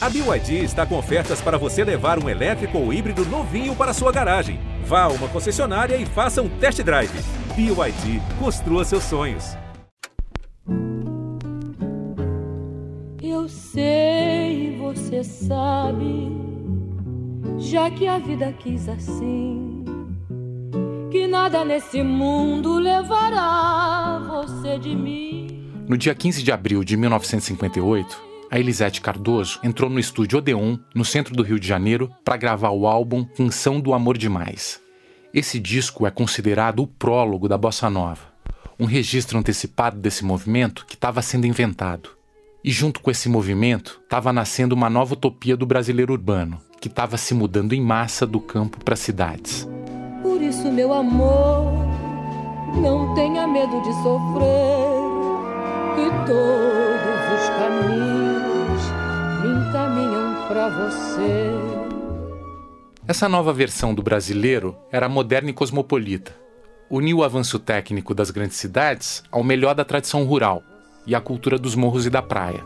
A BYD está com ofertas para você levar um elétrico ou híbrido novinho para sua garagem. Vá a uma concessionária e faça um test drive. BYD, construa seus sonhos. Eu sei, você sabe, já que a vida quis assim, que nada nesse mundo levará você de mim. No dia 15 de abril de 1958, a Elisete Cardoso entrou no estúdio Odeon, no centro do Rio de Janeiro, para gravar o álbum Canção do Amor Demais. Esse disco é considerado o prólogo da bossa nova, um registro antecipado desse movimento que estava sendo inventado. E junto com esse movimento, estava nascendo uma nova utopia do brasileiro urbano, que estava se mudando em massa do campo para as cidades. Por isso, meu amor, não tenha medo de sofrer, que todos os caminhos para você. Essa nova versão do brasileiro era moderna e cosmopolita. Uniu o avanço técnico das grandes cidades ao melhor da tradição rural e a cultura dos morros e da praia.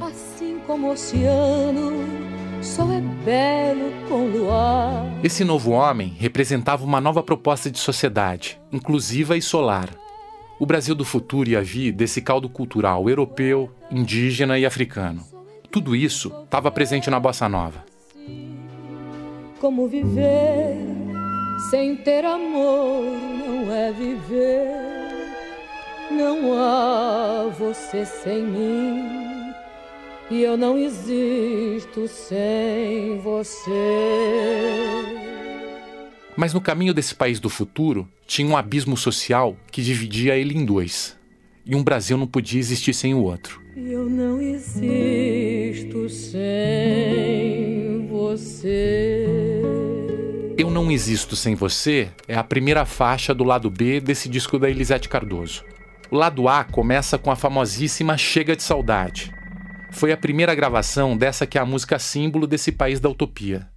Assim como o oceano, sol é belo com luar. Esse novo homem representava uma nova proposta de sociedade, inclusiva e solar. O Brasil do futuro ia vir desse caldo cultural europeu, indígena e africano. Tudo isso estava presente na bossa nova. Como viver sem ter amor não é viver. Não há você sem mim e eu não existo sem você. Mas no caminho desse país do futuro tinha um abismo social que dividia ele em dois. E um Brasil não podia existir sem o outro. Eu não existo sem você. Eu Não Existo Sem Você é a primeira faixa do lado B desse disco da Elisete Cardoso. O lado A começa com a famosíssima Chega de Saudade. Foi a primeira gravação dessa que é a música símbolo desse país da utopia.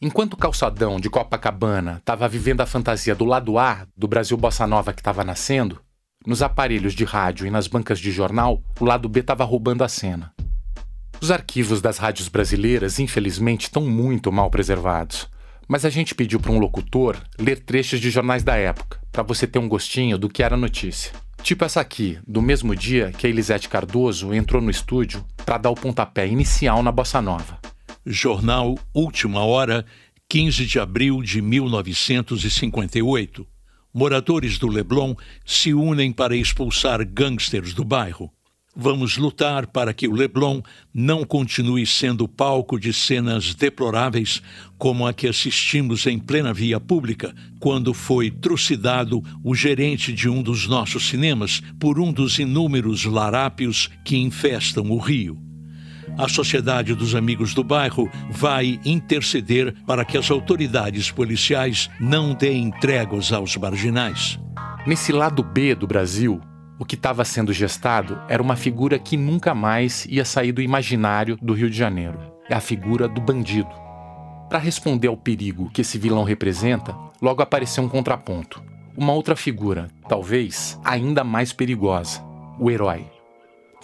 Enquanto o calçadão de Copacabana estava vivendo a fantasia do lado A do Brasil Bossa Nova que estava nascendo, nos aparelhos de rádio e nas bancas de jornal, o lado B estava roubando a cena. Os arquivos das rádios brasileiras, infelizmente, estão muito mal preservados. Mas a gente pediu para um locutor ler trechos de jornais da época, para você ter um gostinho do que era notícia. Tipo essa aqui, do mesmo dia que a Elisete Cardoso entrou no estúdio para dar o pontapé inicial na bossa nova. Jornal Última Hora, 15 de abril de 1958. Moradores do Leblon se unem para expulsar gangsters do bairro. Vamos lutar para que o Leblon não continue sendo palco de cenas deploráveis como a que assistimos em plena via pública, quando foi trucidado o gerente de um dos nossos cinemas por um dos inúmeros larápios que infestam o Rio. A Sociedade dos Amigos do Bairro vai interceder para que as autoridades policiais não deem tréguas aos marginais. Nesse lado B do Brasil, o que estava sendo gestado era uma figura que nunca mais ia sair do imaginário do Rio de Janeiro. É a figura do bandido. Para responder ao perigo que esse vilão representa, logo apareceu um contraponto. Uma outra figura, talvez ainda mais perigosa: o herói.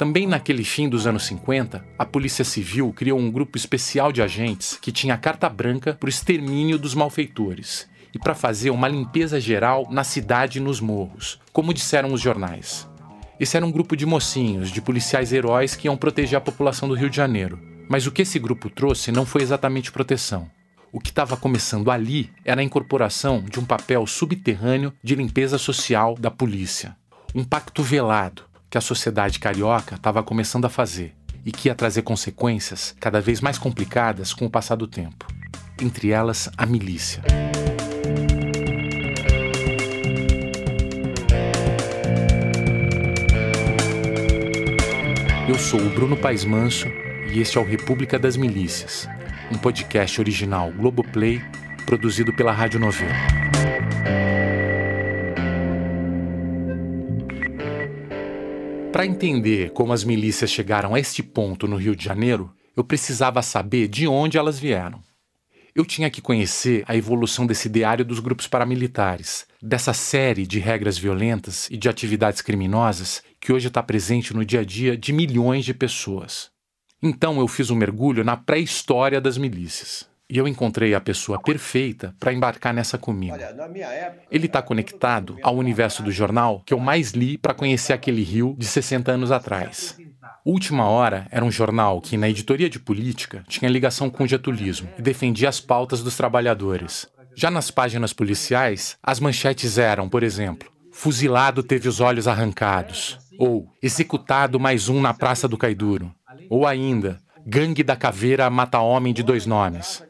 Também naquele fim dos anos 50, a Polícia Civil criou um grupo especial de agentes que tinha carta branca para o extermínio dos malfeitores e para fazer uma limpeza geral na cidade e nos morros, como disseram os jornais. Esse era um grupo de mocinhos, de policiais heróis que iam proteger a população do Rio de Janeiro. Mas o que esse grupo trouxe não foi exatamente proteção. O que estava começando ali era a incorporação de um papel subterrâneo de limpeza social da polícia. Um pacto velado que a sociedade carioca estava começando a fazer e que ia trazer consequências cada vez mais complicadas com o passar do tempo. Entre elas, a milícia. Eu sou o Bruno Paes Manso e este é o República das Milícias, um podcast original Globoplay, produzido pela Rádio Novelo. Para entender como as milícias chegaram a este ponto no Rio de Janeiro, eu precisava saber de onde elas vieram. Eu tinha que conhecer a evolução desse ideário dos grupos paramilitares, dessa série de regras violentas e de atividades criminosas que hoje está presente no dia a dia de milhões de pessoas. Então eu fiz um mergulho na pré-história das milícias. E eu encontrei a pessoa perfeita para embarcar nessa comigo. Ele está conectado ao universo do jornal que eu mais li para conhecer aquele Rio de 60 anos atrás. Última Hora era um jornal que, na editoria de política, tinha ligação com o getulismo e defendia as pautas dos trabalhadores. Já nas páginas policiais, as manchetes eram, por exemplo, Fuzilado teve os olhos arrancados, ou Executado mais um na Praça do Caiduro, ou ainda Gangue da Caveira mata homem de dois nomes.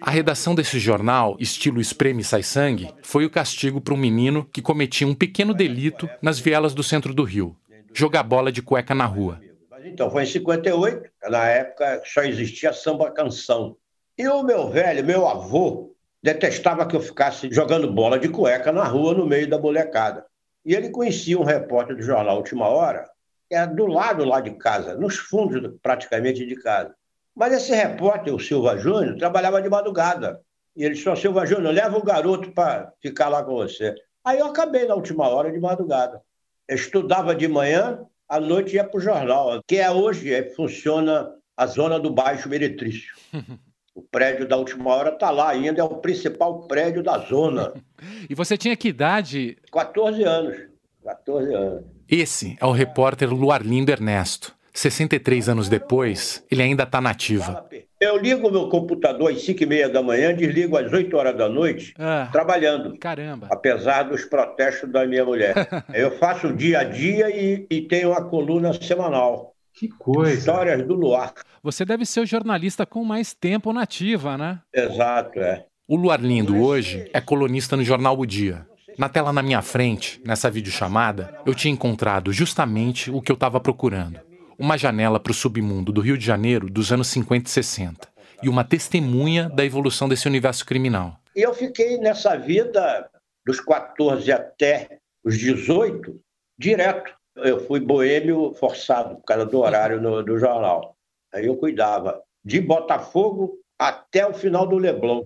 A redação desse jornal, estilo espreme sai sangue, foi o castigo para um menino que cometia um pequeno delito nas vielas do centro do Rio: jogar bola de cueca na rua. Então, foi em 58, na época só existia samba canção. E o meu velho, meu avô, detestava que eu ficasse jogando bola de cueca na rua no meio da molecada. E ele conhecia um repórter do jornal Última Hora, que era do lado lá de casa, nos fundos praticamente de casa. Mas esse repórter, o Silva Júnior, trabalhava de madrugada. E ele disse: Silva Júnior, leva o garoto para ficar lá com você. Aí eu acabei na última hora de madrugada. Eu estudava de manhã, à noite ia para o jornal, que é hoje, é, funciona a zona do Baixo Meretrício. O prédio da última hora está lá ainda, é o principal prédio da zona. e você tinha que idade? 14 anos. 14 anos. Esse é o repórter Luarlindo Ernesto. 63 anos depois, ele ainda está nativa. Eu ligo meu computador às 5 e meia da manhã, desligo às 8 horas da noite, ah, trabalhando. Caramba. Apesar dos protestos da minha mulher. Eu faço dia a dia e, e tenho uma coluna semanal. Que coisa. Histórias do Luar. Você deve ser o jornalista com mais tempo nativa, né? Exato, é. O Luarlindo hoje é colunista no jornal O Dia. Na tela na minha frente, nessa videochamada, eu tinha encontrado justamente o que eu estava procurando uma janela para o submundo do Rio de Janeiro dos anos 50 e 60 e uma testemunha da evolução desse universo criminal. E eu fiquei nessa vida dos 14 até os 18 direto. Eu fui boêmio forçado por causa do horário no, do jornal. Aí eu cuidava de Botafogo até o final do Leblon.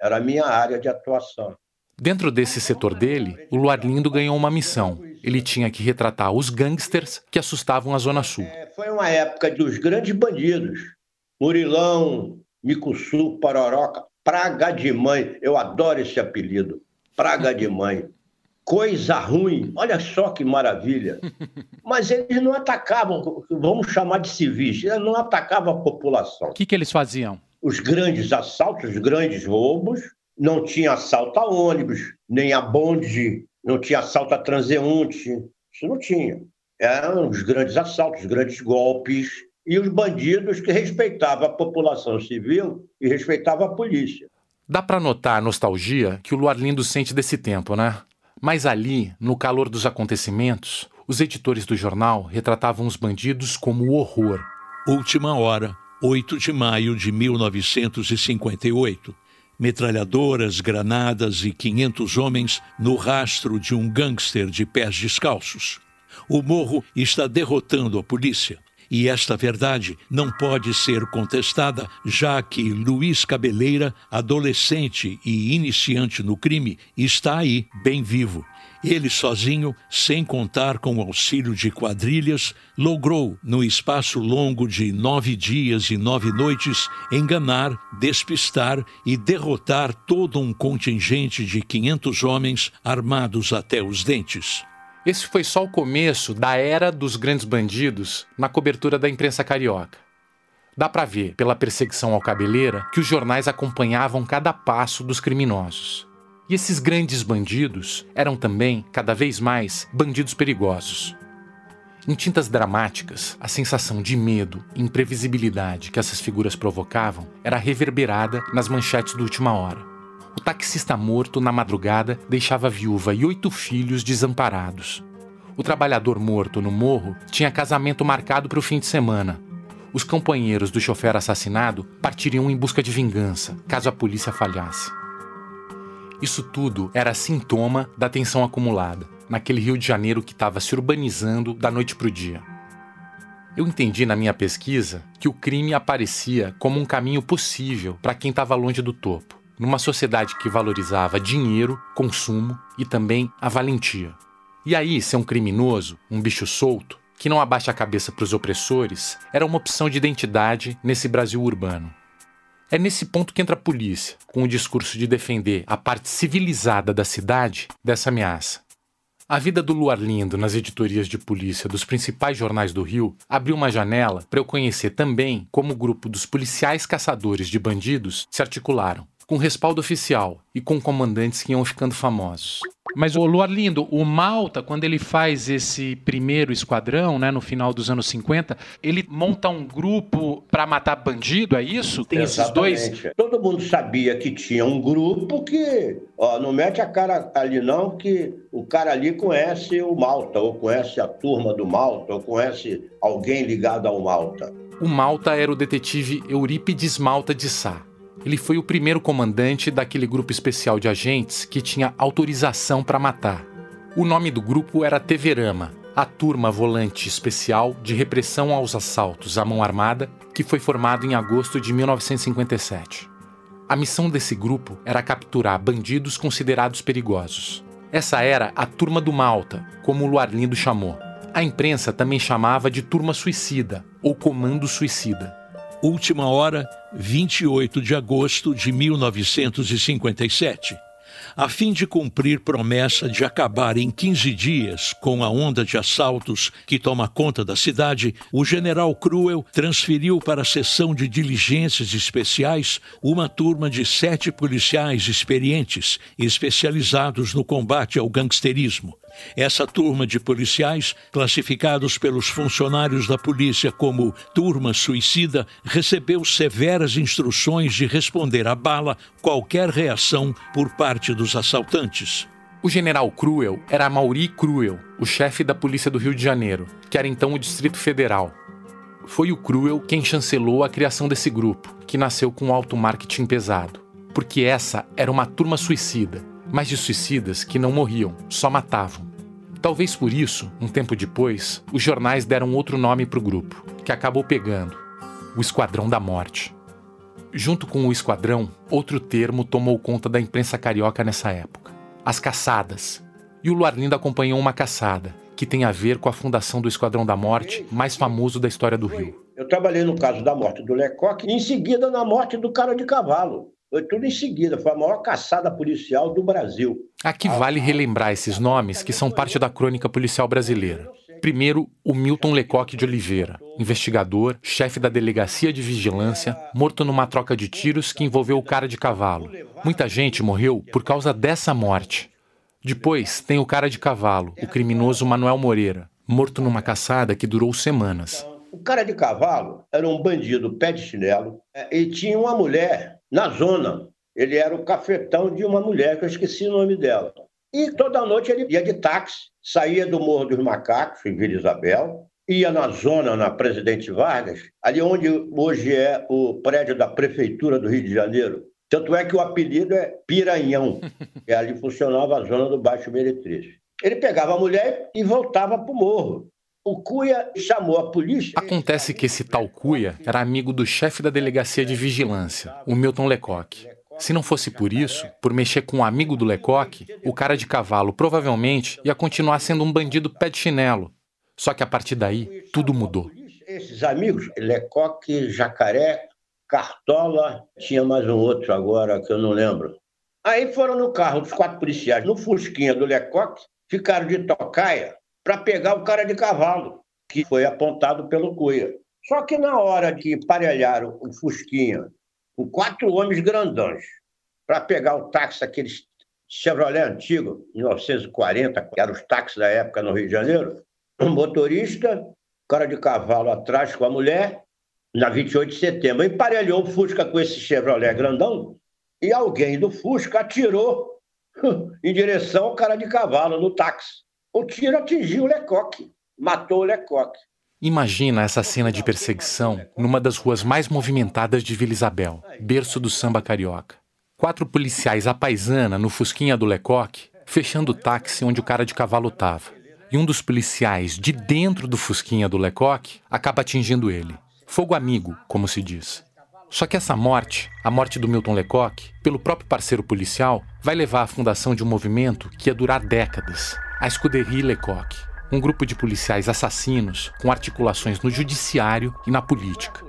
Era a minha área de atuação. Dentro desse setor dele, o Luarlindo ganhou uma missão. Ele tinha que retratar os gangsters que assustavam a Zona Sul. É, foi uma época dos grandes bandidos. Murilão, Micuçu, Pororoca, Praga de Mãe. Eu adoro esse apelido. Praga de Mãe. Coisa ruim. Olha só que maravilha. Mas eles não atacavam, vamos chamar de civis, eles não atacavam a população. O que, que eles faziam? Os grandes assaltos, os grandes roubos, não tinha assalto a ônibus, nem a bonde, não tinha assalto a transeunte, isso não tinha. Eram os grandes assaltos, os grandes golpes e os bandidos que respeitavam a população civil e respeitavam a polícia. Dá para notar a nostalgia que o Luarlindo sente desse tempo, né? Mas ali, no calor dos acontecimentos, os editores do jornal retratavam os bandidos como o horror. Última hora, 8 de maio de 1958 metralhadoras, granadas e 500 homens no rastro de um gangster de pés descalços. O morro está derrotando a polícia. E esta verdade não pode ser contestada, já que Luiz Cabeleira, adolescente e iniciante no crime, está aí, bem vivo ele sozinho, sem contar com o auxílio de quadrilhas, logrou, no espaço longo de nove dias e nove noites, enganar, despistar e derrotar todo um contingente de 500 homens armados até os dentes. Esse foi só o começo da era dos grandes bandidos na cobertura da imprensa carioca. Dá para ver, pela perseguição ao cabeleira, que os jornais acompanhavam cada passo dos criminosos. E esses grandes bandidos eram também, cada vez mais, bandidos perigosos. Em tintas dramáticas, a sensação de medo e imprevisibilidade que essas figuras provocavam era reverberada nas manchetes do última hora. O taxista morto na madrugada deixava a viúva e oito filhos desamparados. O trabalhador morto no morro tinha casamento marcado para o fim de semana. Os companheiros do chofer assassinado partiriam em busca de vingança, caso a polícia falhasse. Isso tudo era sintoma da tensão acumulada, naquele Rio de Janeiro que estava se urbanizando da noite para o dia. Eu entendi na minha pesquisa que o crime aparecia como um caminho possível para quem estava longe do topo, numa sociedade que valorizava dinheiro, consumo e também a valentia. E aí, ser um criminoso, um bicho solto, que não abaixa a cabeça para os opressores era uma opção de identidade nesse Brasil urbano. É nesse ponto que entra a polícia, com o discurso de defender a parte civilizada da cidade dessa ameaça. A vida do Luar Lindo nas editorias de polícia dos principais jornais do Rio abriu uma janela para eu conhecer também como o grupo dos policiais caçadores de bandidos se articularam, com respaldo oficial e com comandantes que iam ficando famosos. Mas o Luar Lindo, o Malta, quando ele faz esse primeiro esquadrão, né, no final dos anos 50, ele monta um grupo para matar bandido, é isso? Tem Exatamente. esses dois? Todo mundo sabia que tinha um grupo que, ó, não mete a cara ali não, que o cara ali conhece o Malta, ou conhece a turma do Malta, ou conhece alguém ligado ao Malta. O Malta era o detetive Eurípides Malta de Sá. Ele foi o primeiro comandante daquele grupo especial de agentes que tinha autorização para matar. O nome do grupo era Teverama, a turma volante especial de repressão aos assaltos à mão armada, que foi formado em agosto de 1957. A missão desse grupo era capturar bandidos considerados perigosos. Essa era a Turma do Malta, como o Luarlindo chamou. A imprensa também chamava de Turma Suicida ou Comando Suicida. Última hora, 28 de agosto de 1957. A fim de cumprir promessa de acabar em 15 dias com a onda de assaltos que toma conta da cidade, o general Cruel transferiu para a seção de diligências especiais uma turma de sete policiais experientes, especializados no combate ao gangsterismo. Essa turma de policiais, classificados pelos funcionários da polícia como turma suicida, recebeu severas instruções de responder à bala qualquer reação por parte dos assaltantes. O general Cruel era Mauri Cruel, o chefe da polícia do Rio de Janeiro, que era então o Distrito Federal. Foi o Cruel quem chancelou a criação desse grupo, que nasceu com alto marketing pesado, porque essa era uma turma suicida, mas de suicidas que não morriam, só matavam. Talvez por isso, um tempo depois, os jornais deram outro nome para o grupo, que acabou pegando: o Esquadrão da Morte. Junto com o Esquadrão, outro termo tomou conta da imprensa carioca nessa época: as caçadas. E o Luarlindo acompanhou uma caçada, que tem a ver com a fundação do Esquadrão da Morte, mais famoso da história do Rio. Eu trabalhei no caso da morte do Lecoq e em seguida na morte do cara de cavalo. Foi tudo em seguida, foi a maior caçada policial do Brasil. Aqui vale relembrar esses nomes que são parte da crônica policial brasileira. Primeiro, o Milton Lecoque de Oliveira, investigador, chefe da delegacia de vigilância, morto numa troca de tiros que envolveu o cara de cavalo. Muita gente morreu por causa dessa morte. Depois tem o cara de cavalo, o criminoso Manuel Moreira, morto numa caçada que durou semanas. O cara de cavalo era um bandido pé de chinelo é, e tinha uma mulher na zona. Ele era o cafetão de uma mulher, que eu esqueci o nome dela. E toda noite ele ia de táxi, saía do Morro dos Macacos, em Vila Isabel, ia na zona, na Presidente Vargas, ali onde hoje é o prédio da Prefeitura do Rio de Janeiro. Tanto é que o apelido é Piranhão, que ali funcionava a zona do Baixo Meretriz. Ele pegava a mulher e voltava para o morro. O Cuia chamou a polícia. Acontece que esse tal Cuia era amigo do chefe da delegacia de vigilância, o Milton Lecoque. Se não fosse por isso, por mexer com um amigo do Lecoque, o cara de cavalo provavelmente ia continuar sendo um bandido pé de chinelo. Só que a partir daí, tudo mudou. Esses amigos, Lecoque, Jacaré, Cartola, tinha mais um outro agora que eu não lembro. Aí foram no carro dos quatro policiais, no Fusquinha do Lecoque, ficaram de tocaia para pegar o cara de cavalo, que foi apontado pelo Cuia. Só que na hora que parelharam o Fusquinha com quatro homens grandões para pegar o táxi, aqueles Chevrolet antigo, 1940, que eram os táxis da época no Rio de Janeiro, o motorista, cara de cavalo atrás com a mulher, na 28 de setembro, emparelhou o Fusca com esse Chevrolet grandão e alguém do Fusca atirou em direção ao cara de cavalo no táxi. O tiro atingiu o Lecoque, matou o Lecoque. Imagina essa cena de perseguição numa das ruas mais movimentadas de Vila Isabel, berço do samba carioca. Quatro policiais à paisana no Fusquinha do Lecoque, fechando o táxi onde o cara de cavalo estava. E um dos policiais, de dentro do Fusquinha do Lecoque, acaba atingindo ele. Fogo amigo, como se diz. Só que essa morte, a morte do Milton Lecoque, pelo próprio parceiro policial, vai levar à fundação de um movimento que ia durar décadas a Escuderie Lecoq. um grupo de policiais assassinos com articulações no judiciário e na política.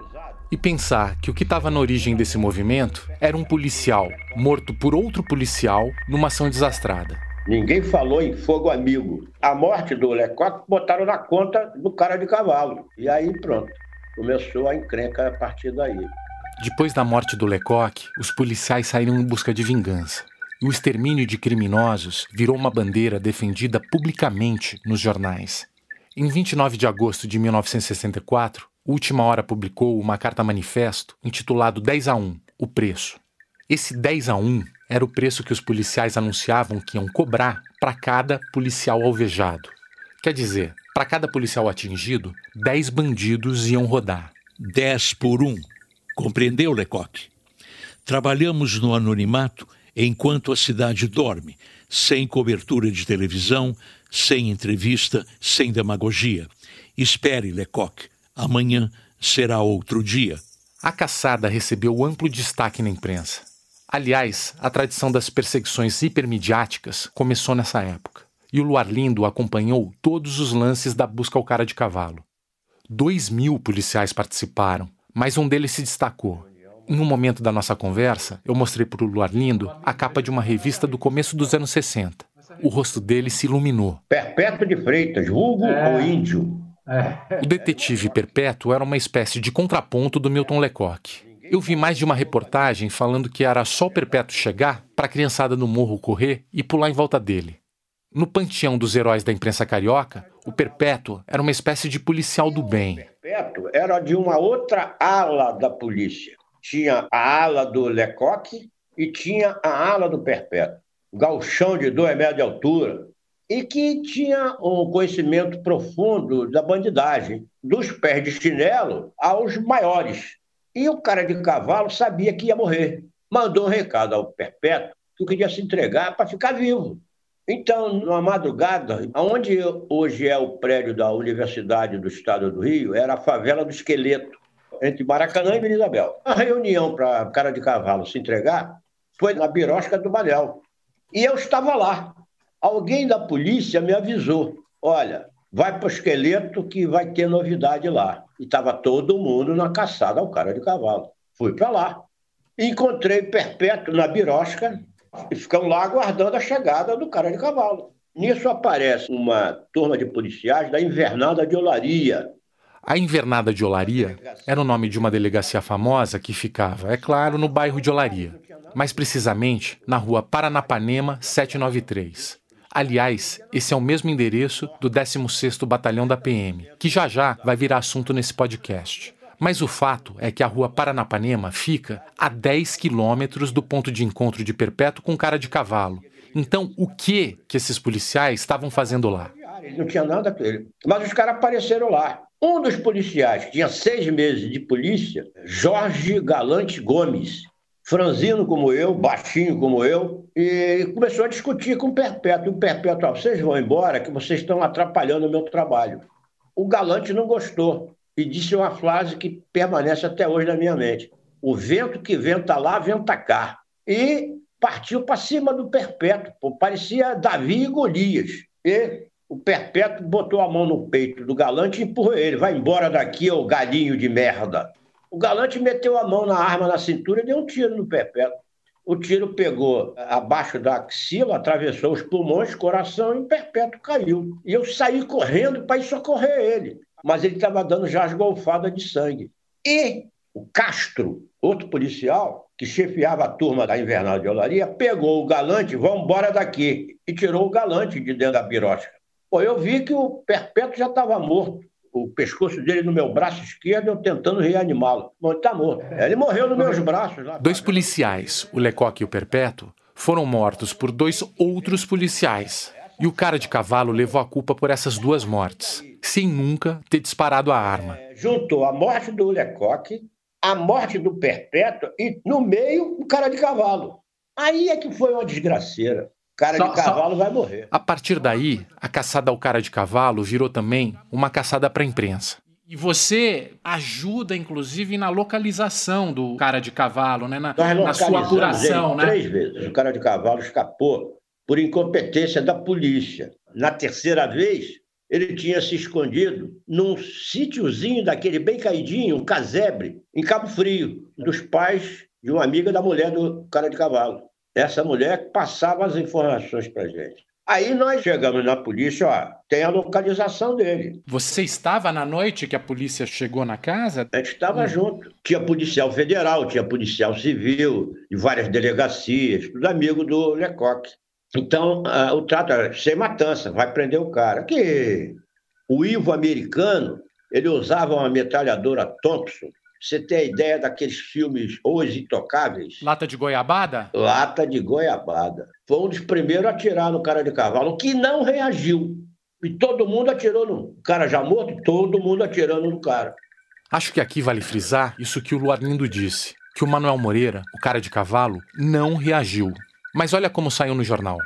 E pensar que o que estava na origem desse movimento era um policial morto por outro policial numa ação desastrada. Ninguém falou em fogo amigo. A morte do Lecoq botaram na conta do cara de cavalo. E aí pronto. Começou a encrenca a partir daí. Depois da morte do Lecoq, os policiais saíram em busca de vingança. E o extermínio de criminosos virou uma bandeira defendida publicamente nos jornais. Em 29 de agosto de 1964, Última Hora publicou uma carta-manifesto intitulado 10 a 1 O Preço. Esse 10 a 1 era o preço que os policiais anunciavam que iam cobrar para cada policial alvejado. Quer dizer, para cada policial atingido, 10 bandidos iam rodar. 10 por 1. Compreendeu, Lecoq? Trabalhamos no anonimato enquanto a cidade dorme, sem cobertura de televisão, sem entrevista, sem demagogia. Espere, Lecoq. Amanhã será outro dia. A caçada recebeu amplo destaque na imprensa. Aliás, a tradição das perseguições hipermediáticas começou nessa época. E o Luar Lindo acompanhou todos os lances da busca ao cara de cavalo. Dois mil policiais participaram, mas um deles se destacou. Em um momento da nossa conversa, eu mostrei para o Luar Lindo a capa de uma revista do começo dos anos 60. O rosto dele se iluminou. Perpétuo de Freitas, vulgo é. ou índio. É. O detetive Perpétuo era uma espécie de contraponto do Milton Lecoq. Eu vi mais de uma reportagem falando que era só o Perpétuo chegar para a criançada no morro correr e pular em volta dele. No panteão dos heróis da imprensa carioca, o Perpétuo era uma espécie de policial do bem. O Perpétuo era de uma outra ala da polícia tinha a ala do Lecoque e tinha a ala do Perpétuo. Galchão de dois metros de altura, e que tinha um conhecimento profundo da bandidagem, dos pés de chinelo aos maiores. E o cara de cavalo sabia que ia morrer. Mandou um recado ao Perpétuo que queria se entregar para ficar vivo. Então, numa madrugada, onde hoje é o prédio da Universidade do Estado do Rio, era a favela do Esqueleto entre Maracanã e Vila Isabel. A reunião para cara de cavalo se entregar foi na birosca do Manel. E eu estava lá. Alguém da polícia me avisou: olha, vai para o esqueleto que vai ter novidade lá. E estava todo mundo na caçada ao cara de cavalo. Fui para lá. Encontrei Perpétuo na birosca e ficamos lá aguardando a chegada do cara de cavalo. Nisso aparece uma turma de policiais da invernada de Olaria, a Invernada de Olaria era o nome de uma delegacia famosa que ficava, é claro, no bairro de Olaria, mais precisamente na rua Paranapanema 793. Aliás, esse é o mesmo endereço do 16º Batalhão da PM, que já já vai virar assunto nesse podcast. Mas o fato é que a rua Paranapanema fica a 10 quilômetros do ponto de encontro de Perpétuo com cara de cavalo. Então, o que que esses policiais estavam fazendo lá? Não tinha nada com ele. Mas os caras apareceram lá. Um dos policiais, que tinha seis meses de polícia, Jorge Galante Gomes, franzino como eu, baixinho como eu, e começou a discutir com o Perpétuo. O Perpétuo, ah, vocês vão embora que vocês estão atrapalhando o meu trabalho. O Galante não gostou e disse uma frase que permanece até hoje na minha mente. O vento que venta lá, venta cá. E partiu para cima do Perpétuo. Parecia Davi e Golias. E o Perpétuo botou a mão no peito do Galante e empurrou ele. Vai embora daqui, ô galinho de merda. O Galante meteu a mão na arma na cintura e deu um tiro no Perpétuo. O tiro pegou abaixo da axila, atravessou os pulmões, coração e o Perpétuo caiu. E eu saí correndo para ir socorrer ele. Mas ele estava dando já as golfadas de sangue. E o Castro, outro policial, que chefiava a turma da Invernal de Olaria, pegou o galante, vamos embora daqui, e tirou o galante de dentro da birosca. Pô, eu vi que o Perpétuo já estava morto. O pescoço dele no meu braço esquerdo, eu tentando reanimá-lo. Bom, ele está morto. Ele morreu nos meus braços. Lá. Dois policiais, o Lecoque e o Perpétuo, foram mortos por dois outros policiais. E o cara de cavalo levou a culpa por essas duas mortes, sem nunca ter disparado a arma. É, juntou a morte do Lecoque, a morte do Perpétuo e, no meio, o cara de cavalo. Aí é que foi uma desgraceira cara só, de cavalo só... vai morrer. A partir daí, a caçada ao cara de cavalo virou também uma caçada para a imprensa. E você ajuda, inclusive, na localização do cara de cavalo, né? na, na sua apuração. Ele, né? Três vezes. O cara de cavalo escapou por incompetência da polícia. Na terceira vez, ele tinha se escondido num sítiozinho daquele bem caidinho, um casebre, em Cabo Frio, dos pais de uma amiga da mulher do cara de cavalo. Essa mulher passava as informações para gente. Aí nós chegamos na polícia, ó, tem a localização dele. Você estava na noite que a polícia chegou na casa? A gente estava hum. junto. Tinha policial federal, tinha policial civil, de várias delegacias, tudo amigo do Lecoque. Então, uh, o trato era sem matança, vai prender o cara. Que o Ivo americano, ele usava uma metralhadora Thompson. Você tem a ideia daqueles filmes Os Intocáveis? Lata de goiabada? Lata de goiabada. Foi um dos primeiros a atirar no cara de cavalo, que não reagiu. E todo mundo atirou no cara já morto, todo mundo atirando no cara. Acho que aqui vale frisar isso que o Luarlindo disse, que o Manuel Moreira, o cara de cavalo, não reagiu. Mas olha como saiu no jornal.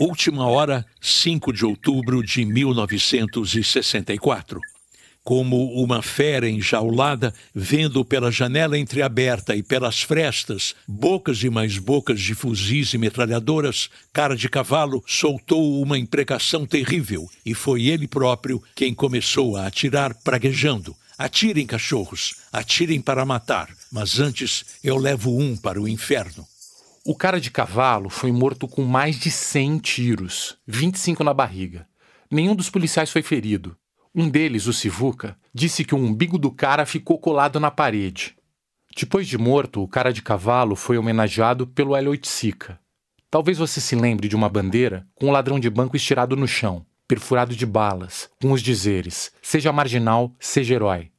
Última hora, 5 de outubro de 1964. Como uma fera enjaulada, vendo pela janela entreaberta e pelas frestas bocas e mais bocas de fuzis e metralhadoras, cara de cavalo soltou uma imprecação terrível e foi ele próprio quem começou a atirar praguejando. Atirem, cachorros, atirem para matar, mas antes eu levo um para o inferno. O cara de cavalo foi morto com mais de 100 tiros, 25 na barriga. Nenhum dos policiais foi ferido. Um deles, o Sivuca, disse que o umbigo do cara ficou colado na parede. Depois de morto, o cara de cavalo foi homenageado pelo Hélio Oiticica. Talvez você se lembre de uma bandeira com um ladrão de banco estirado no chão, perfurado de balas, com os dizeres: seja marginal, seja herói.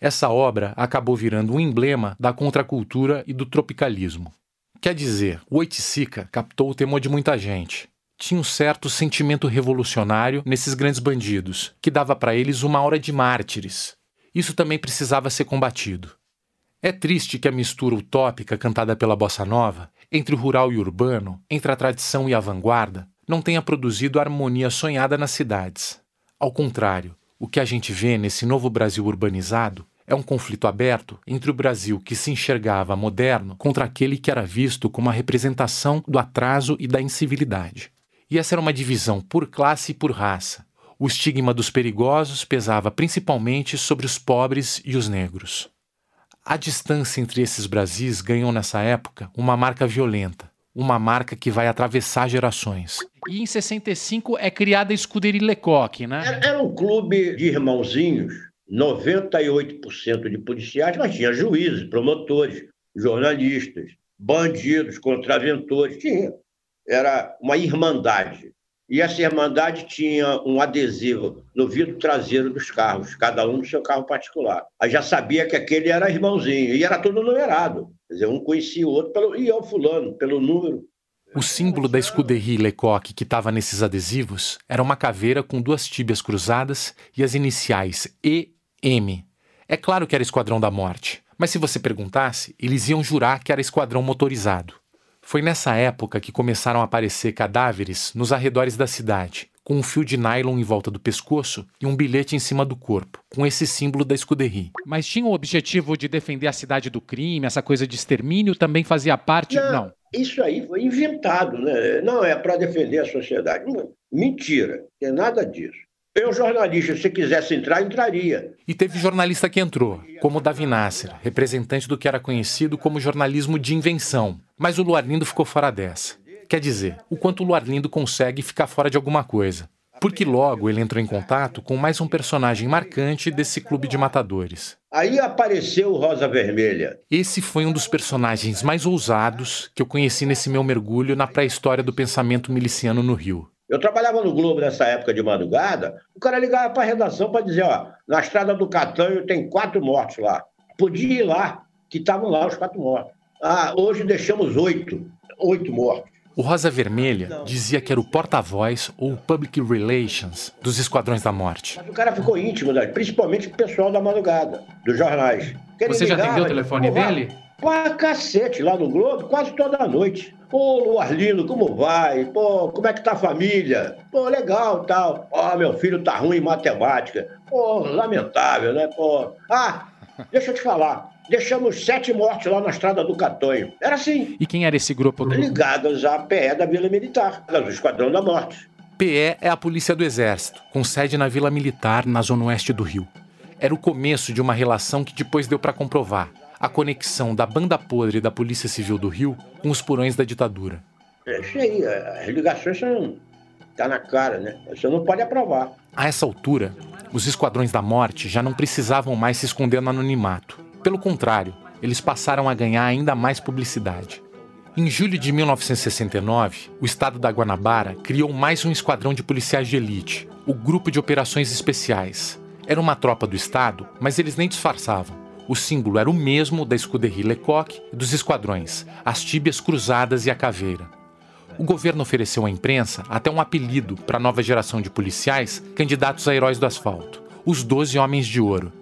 Essa obra acabou virando um emblema da contracultura e do tropicalismo. Quer dizer, o Oiticica captou o temor de muita gente. Tinha um certo sentimento revolucionário nesses grandes bandidos, que dava para eles uma hora de mártires. Isso também precisava ser combatido. É triste que a mistura utópica cantada pela bossa nova, entre o rural e o urbano, entre a tradição e a vanguarda, não tenha produzido a harmonia sonhada nas cidades. Ao contrário, o que a gente vê nesse novo Brasil urbanizado é um conflito aberto entre o Brasil que se enxergava moderno contra aquele que era visto como a representação do atraso e da incivilidade. E essa era uma divisão por classe e por raça. O estigma dos perigosos pesava principalmente sobre os pobres e os negros. A distância entre esses Brasis ganhou nessa época uma marca violenta, uma marca que vai atravessar gerações. E em 65 é criada a Escuderia Lecoq, né? Era, era um clube de irmãozinhos 98% de policiais, mas tinha juízes, promotores, jornalistas, bandidos, contraventores, tinha. Era uma irmandade. E essa irmandade tinha um adesivo no vidro traseiro dos carros, cada um no seu carro particular. Aí já sabia que aquele era irmãozinho, e era tudo numerado. Quer dizer, um conhecia o outro, pelo, e eu fulano, pelo número. O símbolo da Scuderie Lecoq que estava nesses adesivos era uma caveira com duas tíbias cruzadas e as iniciais E M. É claro que era Esquadrão da Morte, mas se você perguntasse, eles iam jurar que era esquadrão motorizado. Foi nessa época que começaram a aparecer cadáveres nos arredores da cidade, com um fio de nylon em volta do pescoço e um bilhete em cima do corpo, com esse símbolo da escuderie. Mas tinha o objetivo de defender a cidade do crime, essa coisa de extermínio também fazia parte? Não. Não. Isso aí foi inventado, né? Não é para defender a sociedade. Mentira, não tem nada disso. Eu, jornalista, se quisesse entrar, entraria. E teve jornalista que entrou, como Davi Nasser, representante do que era conhecido como jornalismo de invenção. Mas o Luarlindo ficou fora dessa. Quer dizer, o quanto o Luarlindo consegue ficar fora de alguma coisa. Porque logo ele entrou em contato com mais um personagem marcante desse clube de matadores. Aí apareceu o Rosa Vermelha. Esse foi um dos personagens mais ousados que eu conheci nesse meu mergulho na pré-história do pensamento miliciano no Rio. Eu trabalhava no Globo nessa época de madrugada, o cara ligava para a redação para dizer, ó, na estrada do Catanho tem quatro mortos lá. Podia ir lá, que estavam lá os quatro mortos. Ah, hoje deixamos oito, oito mortos. O Rosa Vermelha dizia que era o porta-voz ou public relations dos Esquadrões da Morte. Mas o cara ficou íntimo, né? principalmente o pessoal da madrugada, dos jornais. Você já atendeu o telefone dele? Pra cacete, lá no Globo, quase toda noite. Ô, Luarlino, como vai? Pô, como é que tá a família? Pô, legal, tal. Ó, meu filho tá ruim em matemática. Pô, lamentável, né? Pô. Ah, deixa eu te falar. Deixamos sete mortos lá na estrada do Catonho. Era assim. E quem era esse grupo? Ligados à PE da Vila Militar, do Esquadrão da Morte. PE é a Polícia do Exército, com sede na Vila Militar, na zona oeste do Rio. Era o começo de uma relação que depois deu para comprovar a conexão da banda podre da Polícia Civil do Rio com os porões da ditadura. É isso aí, as ligações são. tá na cara, né? Você não pode aprovar. A essa altura, os esquadrões da morte já não precisavam mais se esconder no anonimato. Pelo contrário, eles passaram a ganhar ainda mais publicidade. Em julho de 1969, o estado da Guanabara criou mais um esquadrão de policiais de elite, o Grupo de Operações Especiais. Era uma tropa do estado, mas eles nem disfarçavam. O símbolo era o mesmo da Escuderie Lecoq e dos esquadrões, as tíbias cruzadas e a caveira. O governo ofereceu à imprensa até um apelido para a nova geração de policiais candidatos a heróis do asfalto: os Doze Homens de Ouro.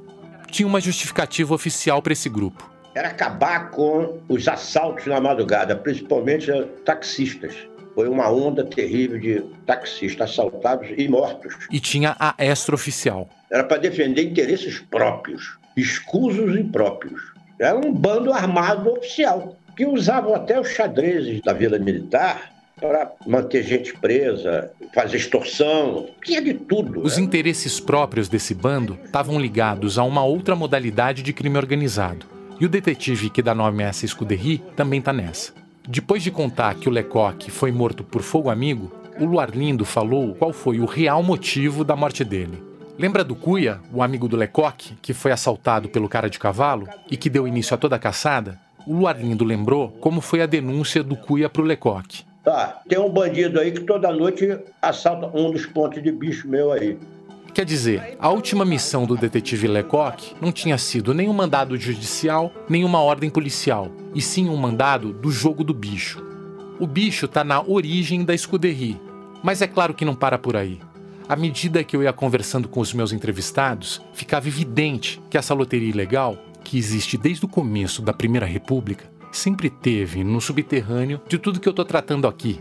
Tinha uma justificativa oficial para esse grupo era acabar com os assaltos na madrugada, principalmente taxistas. Foi uma onda terrível de taxistas assaltados e mortos. E tinha a extraoficial. Era para defender interesses próprios, escusos e próprios. Era um bando armado oficial, que usavam até os xadrezes da Vila Militar para manter gente presa, fazer extorsão, tinha de tudo. Os né? interesses próprios desse bando estavam ligados a uma outra modalidade de crime organizado, e o detetive que dá nome a essa escuderie também tá nessa. Depois de contar que o Lecoq foi morto por fogo amigo, o Luarlindo falou qual foi o real motivo da morte dele. Lembra do Cuia, o amigo do Lecoq, que foi assaltado pelo cara de cavalo e que deu início a toda a caçada? O Luarlindo lembrou como foi a denúncia do Cuia pro Lecoq. Tá, tem um bandido aí que toda noite assalta um dos pontos de bicho meu aí. Quer dizer, a última missão do detetive Lecoq não tinha sido nem um mandado judicial, nem uma ordem policial, e sim um mandado do jogo do bicho. O bicho está na origem da escuderie, mas é claro que não para por aí. À medida que eu ia conversando com os meus entrevistados, ficava evidente que essa loteria ilegal, que existe desde o começo da Primeira República, sempre teve no subterrâneo de tudo que eu estou tratando aqui,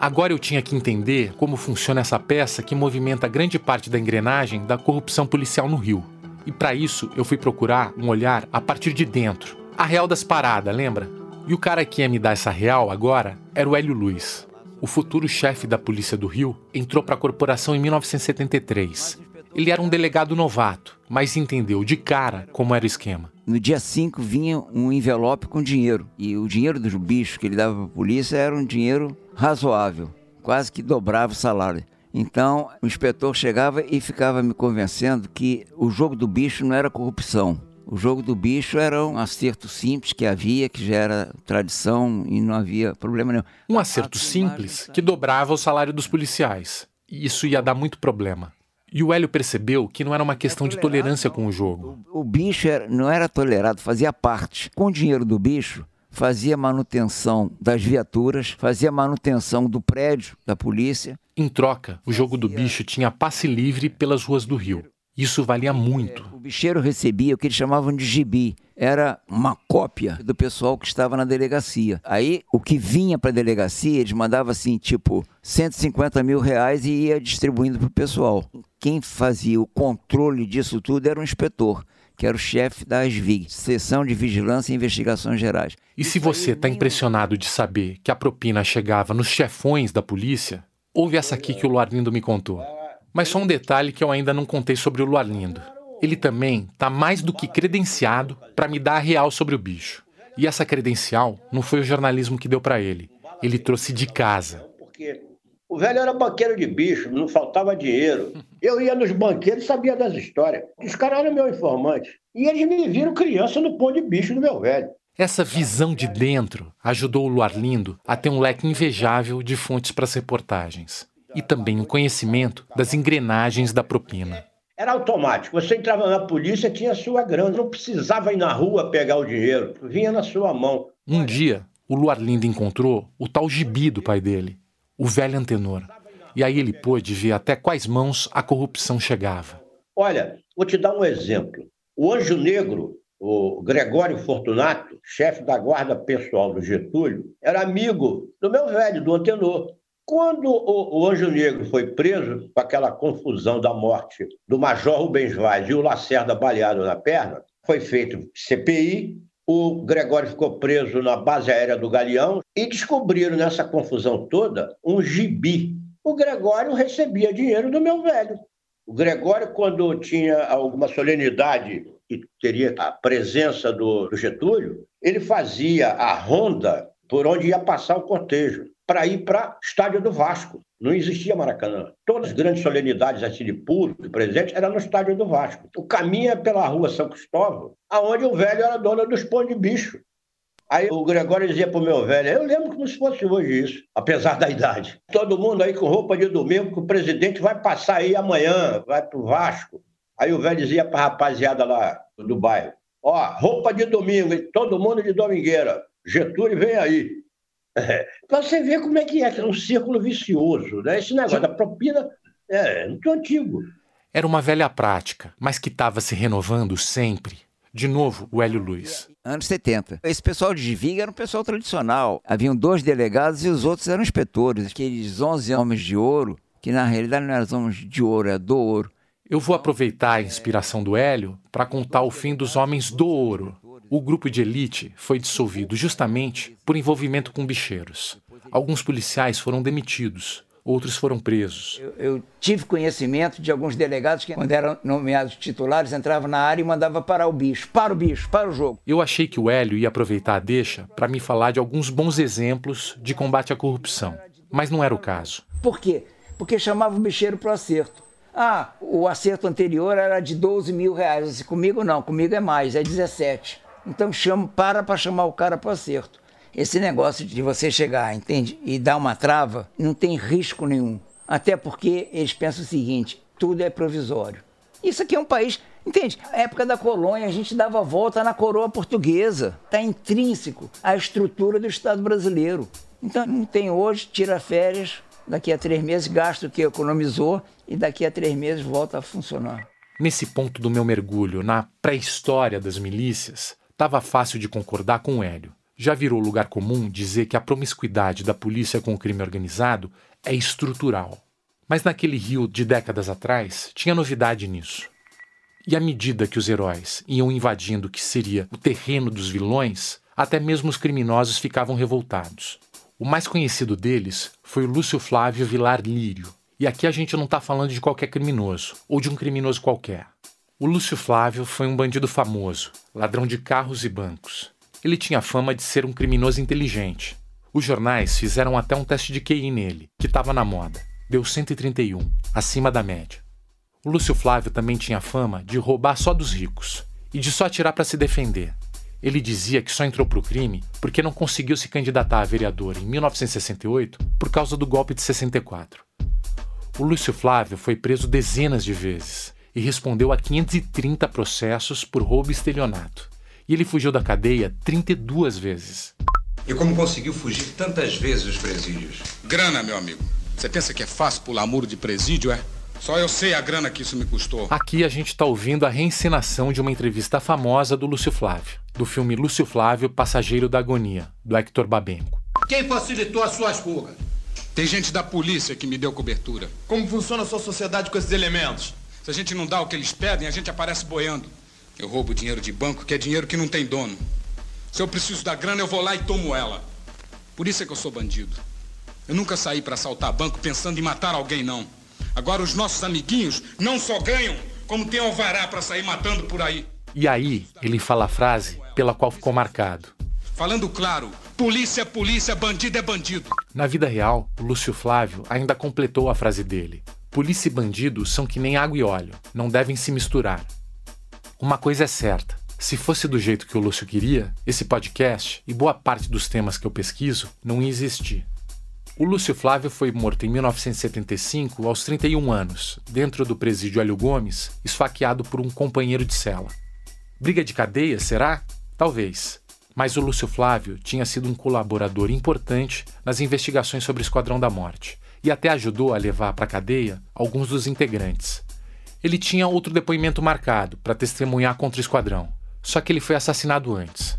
Agora eu tinha que entender como funciona essa peça que movimenta grande parte da engrenagem da corrupção policial no Rio. E para isso eu fui procurar um olhar a partir de dentro. A real das paradas, lembra? E o cara que ia me dar essa real agora era o Hélio Luiz. O futuro chefe da Polícia do Rio entrou para a corporação em 1973. Ele era um delegado novato, mas entendeu de cara como era o esquema. No dia 5 vinha um envelope com dinheiro. E o dinheiro dos bichos que ele dava para a polícia era um dinheiro razoável, quase que dobrava o salário. Então, o inspetor chegava e ficava me convencendo que o jogo do bicho não era corrupção. O jogo do bicho era um acerto simples que havia, que já era tradição e não havia problema nenhum. Um acerto simples que dobrava o salário dos policiais. E isso ia dar muito problema. E o Hélio percebeu que não era uma questão de tolerância com o jogo. O, bicho era, não era tolerado, fazia parte. Com o dinheiro do bicho, fazia manutenção das viaturas, fazia manutenção do prédio da polícia. Em troca, o jogo do bicho tinha passe livre pelas ruas do Rio. Isso valia muito. O bicheiro recebia o que eles chamavam de gibi. Era uma cópia do pessoal que estava na delegacia. Aí, o que vinha para a delegacia, eles mandavam assim, tipo, 150 mil reais e ia distribuindo para o pessoal. Quem fazia o controle disso tudo era o inspetor que era o chefe da ASVIG, Seção de Vigilância e Investigações Gerais. E se você está impressionado de saber que a propina chegava nos chefões da polícia, ouve essa aqui que o Luarlindo me contou. Mas só um detalhe que eu ainda não contei sobre o Luarlindo. Ele também está mais do que credenciado para me dar a real sobre o bicho. E essa credencial não foi o jornalismo que deu para ele. Ele trouxe de casa. O velho era banqueiro de bicho, não faltava dinheiro. Eu ia nos banqueiros e sabia das histórias. Os caras eram meu informante. E eles me viram criança no pão de bicho do meu velho. Essa visão de dentro ajudou o Luarlindo a ter um leque invejável de fontes para as reportagens. E também o conhecimento das engrenagens da propina. Era automático. Você entrava na polícia, tinha sua grana. Não precisava ir na rua pegar o dinheiro. Vinha na sua mão. Um dia, o Luarlindo encontrou o tal gibi do pai dele o velho antenor. E aí ele pôde ver até quais mãos a corrupção chegava. Olha, vou te dar um exemplo. O Anjo Negro, o Gregório Fortunato, chefe da guarda pessoal do Getúlio, era amigo do meu velho, do antenor. Quando o, o Anjo Negro foi preso com aquela confusão da morte do Major Rubens Vaz e o Lacerda baleado na perna, foi feito CPI, o Gregório ficou preso na base aérea do Galeão e descobriram nessa confusão toda um gibi o Gregório recebia dinheiro do meu velho. O Gregório, quando tinha alguma solenidade e teria a presença do Getúlio, ele fazia a ronda por onde ia passar o cortejo, para ir para o estádio do Vasco. Não existia Maracanã. Todas as grandes solenidades assim de público presente eram no estádio do Vasco. O caminho é pela rua São Cristóvão, aonde o velho era dono dos pão de bicho. Aí o Gregório dizia para o meu velho, eu lembro como se fosse hoje isso, apesar da idade. Todo mundo aí com roupa de domingo, que o presidente vai passar aí amanhã, vai para o Vasco. Aí o velho dizia para a rapaziada lá do bairro, ó, roupa de domingo, todo mundo de domingueira. Getúlio vem aí. É. Para você ver como é que é, que é um círculo vicioso. Né? Esse negócio da propina é muito antigo. Era uma velha prática, mas que estava se renovando sempre. De novo, o Hélio Luiz. Anos 70. Esse pessoal de Viga era um pessoal tradicional. Haviam dois delegados e os outros eram inspetores. Aqueles 11 homens de ouro, que na realidade não eram homens de ouro, é do ouro. Eu vou aproveitar a inspiração do Hélio para contar o fim dos homens do ouro. O grupo de elite foi dissolvido justamente por envolvimento com bicheiros. Alguns policiais foram demitidos, outros foram presos. Eu, eu, tive conhecimento de alguns delegados que, quando eram nomeados titulares, entravam na área e mandavam parar o bicho. Para o bicho, para o jogo. Eu achei que o Hélio ia aproveitar a deixa para me falar de alguns bons exemplos de combate à corrupção. Mas não era o caso. Por quê? Porque chamava o bicheiro para o acerto. Ah, o acerto anterior era de 12 mil reais. Comigo não, comigo é mais, é 17. Então chamo, para para chamar o cara para acerto. Esse negócio de você chegar, entende? E dar uma trava, não tem risco nenhum. Até porque eles pensam o seguinte: tudo é provisório. Isso aqui é um país, entende? Na época da colônia, a gente dava volta na coroa portuguesa. Está intrínseco à estrutura do Estado brasileiro. Então, não tem hoje, tira férias, daqui a três meses gasta o que economizou e daqui a três meses volta a funcionar. Nesse ponto do meu mergulho na pré-história das milícias, estava fácil de concordar com o Hélio já virou lugar comum dizer que a promiscuidade da polícia com o crime organizado é estrutural. Mas naquele Rio de décadas atrás, tinha novidade nisso. E à medida que os heróis iam invadindo o que seria o terreno dos vilões, até mesmo os criminosos ficavam revoltados. O mais conhecido deles foi o Lúcio Flávio Vilar Lírio. E aqui a gente não está falando de qualquer criminoso, ou de um criminoso qualquer. O Lúcio Flávio foi um bandido famoso, ladrão de carros e bancos. Ele tinha fama de ser um criminoso inteligente. Os jornais fizeram até um teste de QI nele, que estava na moda. Deu 131, acima da média. O Lúcio Flávio também tinha fama de roubar só dos ricos e de só atirar para se defender. Ele dizia que só entrou para o crime porque não conseguiu se candidatar a vereador em 1968 por causa do golpe de 64. O Lúcio Flávio foi preso dezenas de vezes e respondeu a 530 processos por roubo e estelionato e ele fugiu da cadeia 32 vezes. E como conseguiu fugir tantas vezes dos presídios? Grana, meu amigo. Você pensa que é fácil pular muro de presídio, é? Só eu sei a grana que isso me custou. Aqui a gente está ouvindo a reencenação de uma entrevista famosa do Lúcio Flávio, do filme Lúcio Flávio, Passageiro da Agonia, do Hector Babenco. Quem facilitou as suas fugas? Tem gente da polícia que me deu cobertura. Como funciona a sua sociedade com esses elementos? Se a gente não dá o que eles pedem, a gente aparece boiando. Eu roubo dinheiro de banco, que é dinheiro que não tem dono. Se eu preciso da grana, eu vou lá e tomo ela. Por isso é que eu sou bandido. Eu nunca saí para assaltar banco pensando em matar alguém, não. Agora os nossos amiguinhos não só ganham, como tem alvará para sair matando por aí. E aí ele fala a frase pela qual ficou marcado. Falando claro, polícia é polícia, bandido é bandido. Na vida real, o Lúcio Flávio ainda completou a frase dele. Polícia e bandido são que nem água e óleo, não devem se misturar. Uma coisa é certa: se fosse do jeito que o Lúcio queria, esse podcast e boa parte dos temas que eu pesquiso não ia existir. O Lúcio Flávio foi morto em 1975, aos 31 anos, dentro do presídio Hélio Gomes, esfaqueado por um companheiro de cela. Briga de cadeia, será? Talvez. Mas o Lúcio Flávio tinha sido um colaborador importante nas investigações sobre o Esquadrão da Morte e até ajudou a levar para a cadeia alguns dos integrantes, ele tinha outro depoimento marcado para testemunhar contra o esquadrão, só que ele foi assassinado antes.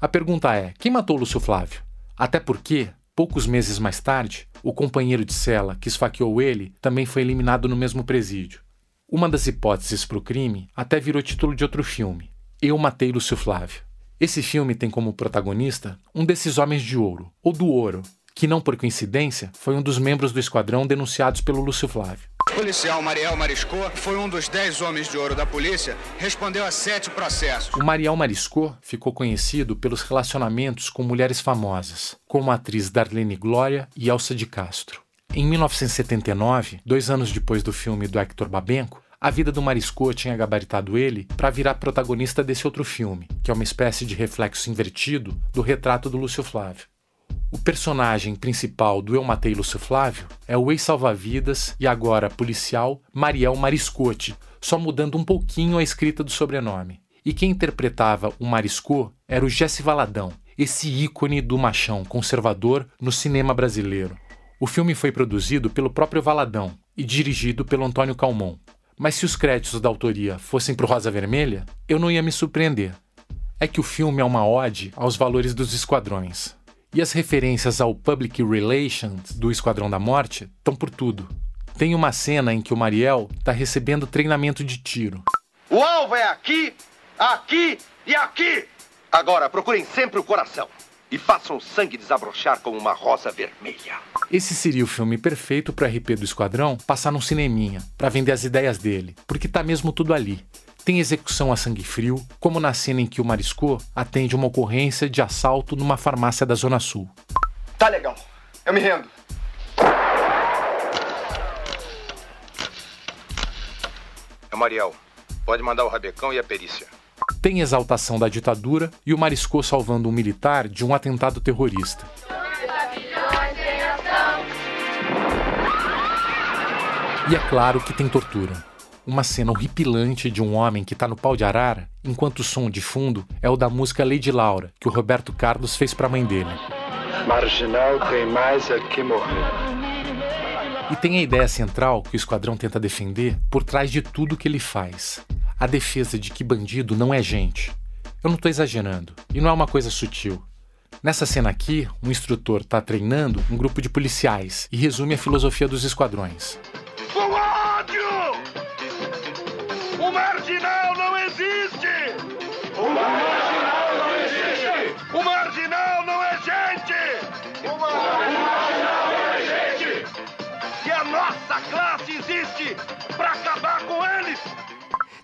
A pergunta é: quem matou Lúcio Flávio? Até porque, poucos meses mais tarde, o companheiro de cela que esfaqueou ele também foi eliminado no mesmo presídio. Uma das hipóteses para o crime até virou título de outro filme: Eu Matei Lúcio Flávio. Esse filme tem como protagonista um desses homens de ouro, ou do ouro, que não por coincidência foi um dos membros do esquadrão denunciados pelo Lúcio Flávio. O policial Mariel Mariscot foi um dos dez homens de ouro da polícia, respondeu a sete processos. O Mariel Mariscot ficou conhecido pelos relacionamentos com mulheres famosas, como a atriz Darlene Glória e Elsa de Castro. Em 1979, dois anos depois do filme do Hector Babenco, a vida do Mariscot tinha gabaritado ele para virar protagonista desse outro filme, que é uma espécie de reflexo invertido do retrato do Lúcio Flávio. O personagem principal do Eu Matei Lúcio Flávio é o ex-salva-vidas e agora policial Mariel Mariscote, só mudando um pouquinho a escrita do sobrenome. E quem interpretava o Mariscot era o Jesse Valadão, esse ícone do machão conservador no cinema brasileiro. O filme foi produzido pelo próprio Valadão e dirigido pelo Antônio Calmon. Mas se os créditos da autoria fossem para o Rosa Vermelha, eu não ia me surpreender. É que o filme é uma ode aos valores dos esquadrões. E as referências ao Public Relations do Esquadrão da Morte estão por tudo. Tem uma cena em que o Mariel está recebendo treinamento de tiro. O alvo é aqui, aqui e aqui! Agora procurem sempre o coração e façam o sangue desabrochar como uma rosa vermelha. Esse seria o filme perfeito para o RP do Esquadrão passar num cineminha, para vender as ideias dele, porque tá mesmo tudo ali. Tem execução a sangue frio, como na cena em que o Mariscot atende uma ocorrência de assalto numa farmácia da Zona Sul. Tá legal. Eu me rendo. É Mariel. Pode mandar o rabecão e a perícia. Tem exaltação da ditadura e o Mariscot salvando um militar de um atentado terrorista. E é claro que tem tortura uma cena horripilante de um homem que está no pau de arara, enquanto o som de fundo é o da música Lady Laura, que o Roberto Carlos fez para a mãe dele. Marginal tem mais é que morrer. E tem a ideia central que o esquadrão tenta defender por trás de tudo que ele faz. A defesa de que bandido não é gente. Eu não estou exagerando, e não é uma coisa sutil. Nessa cena aqui, um instrutor está treinando um grupo de policiais e resume a filosofia dos esquadrões. O O marginal não é gente! O marginal não é gente! E a nossa classe existe para acabar com eles!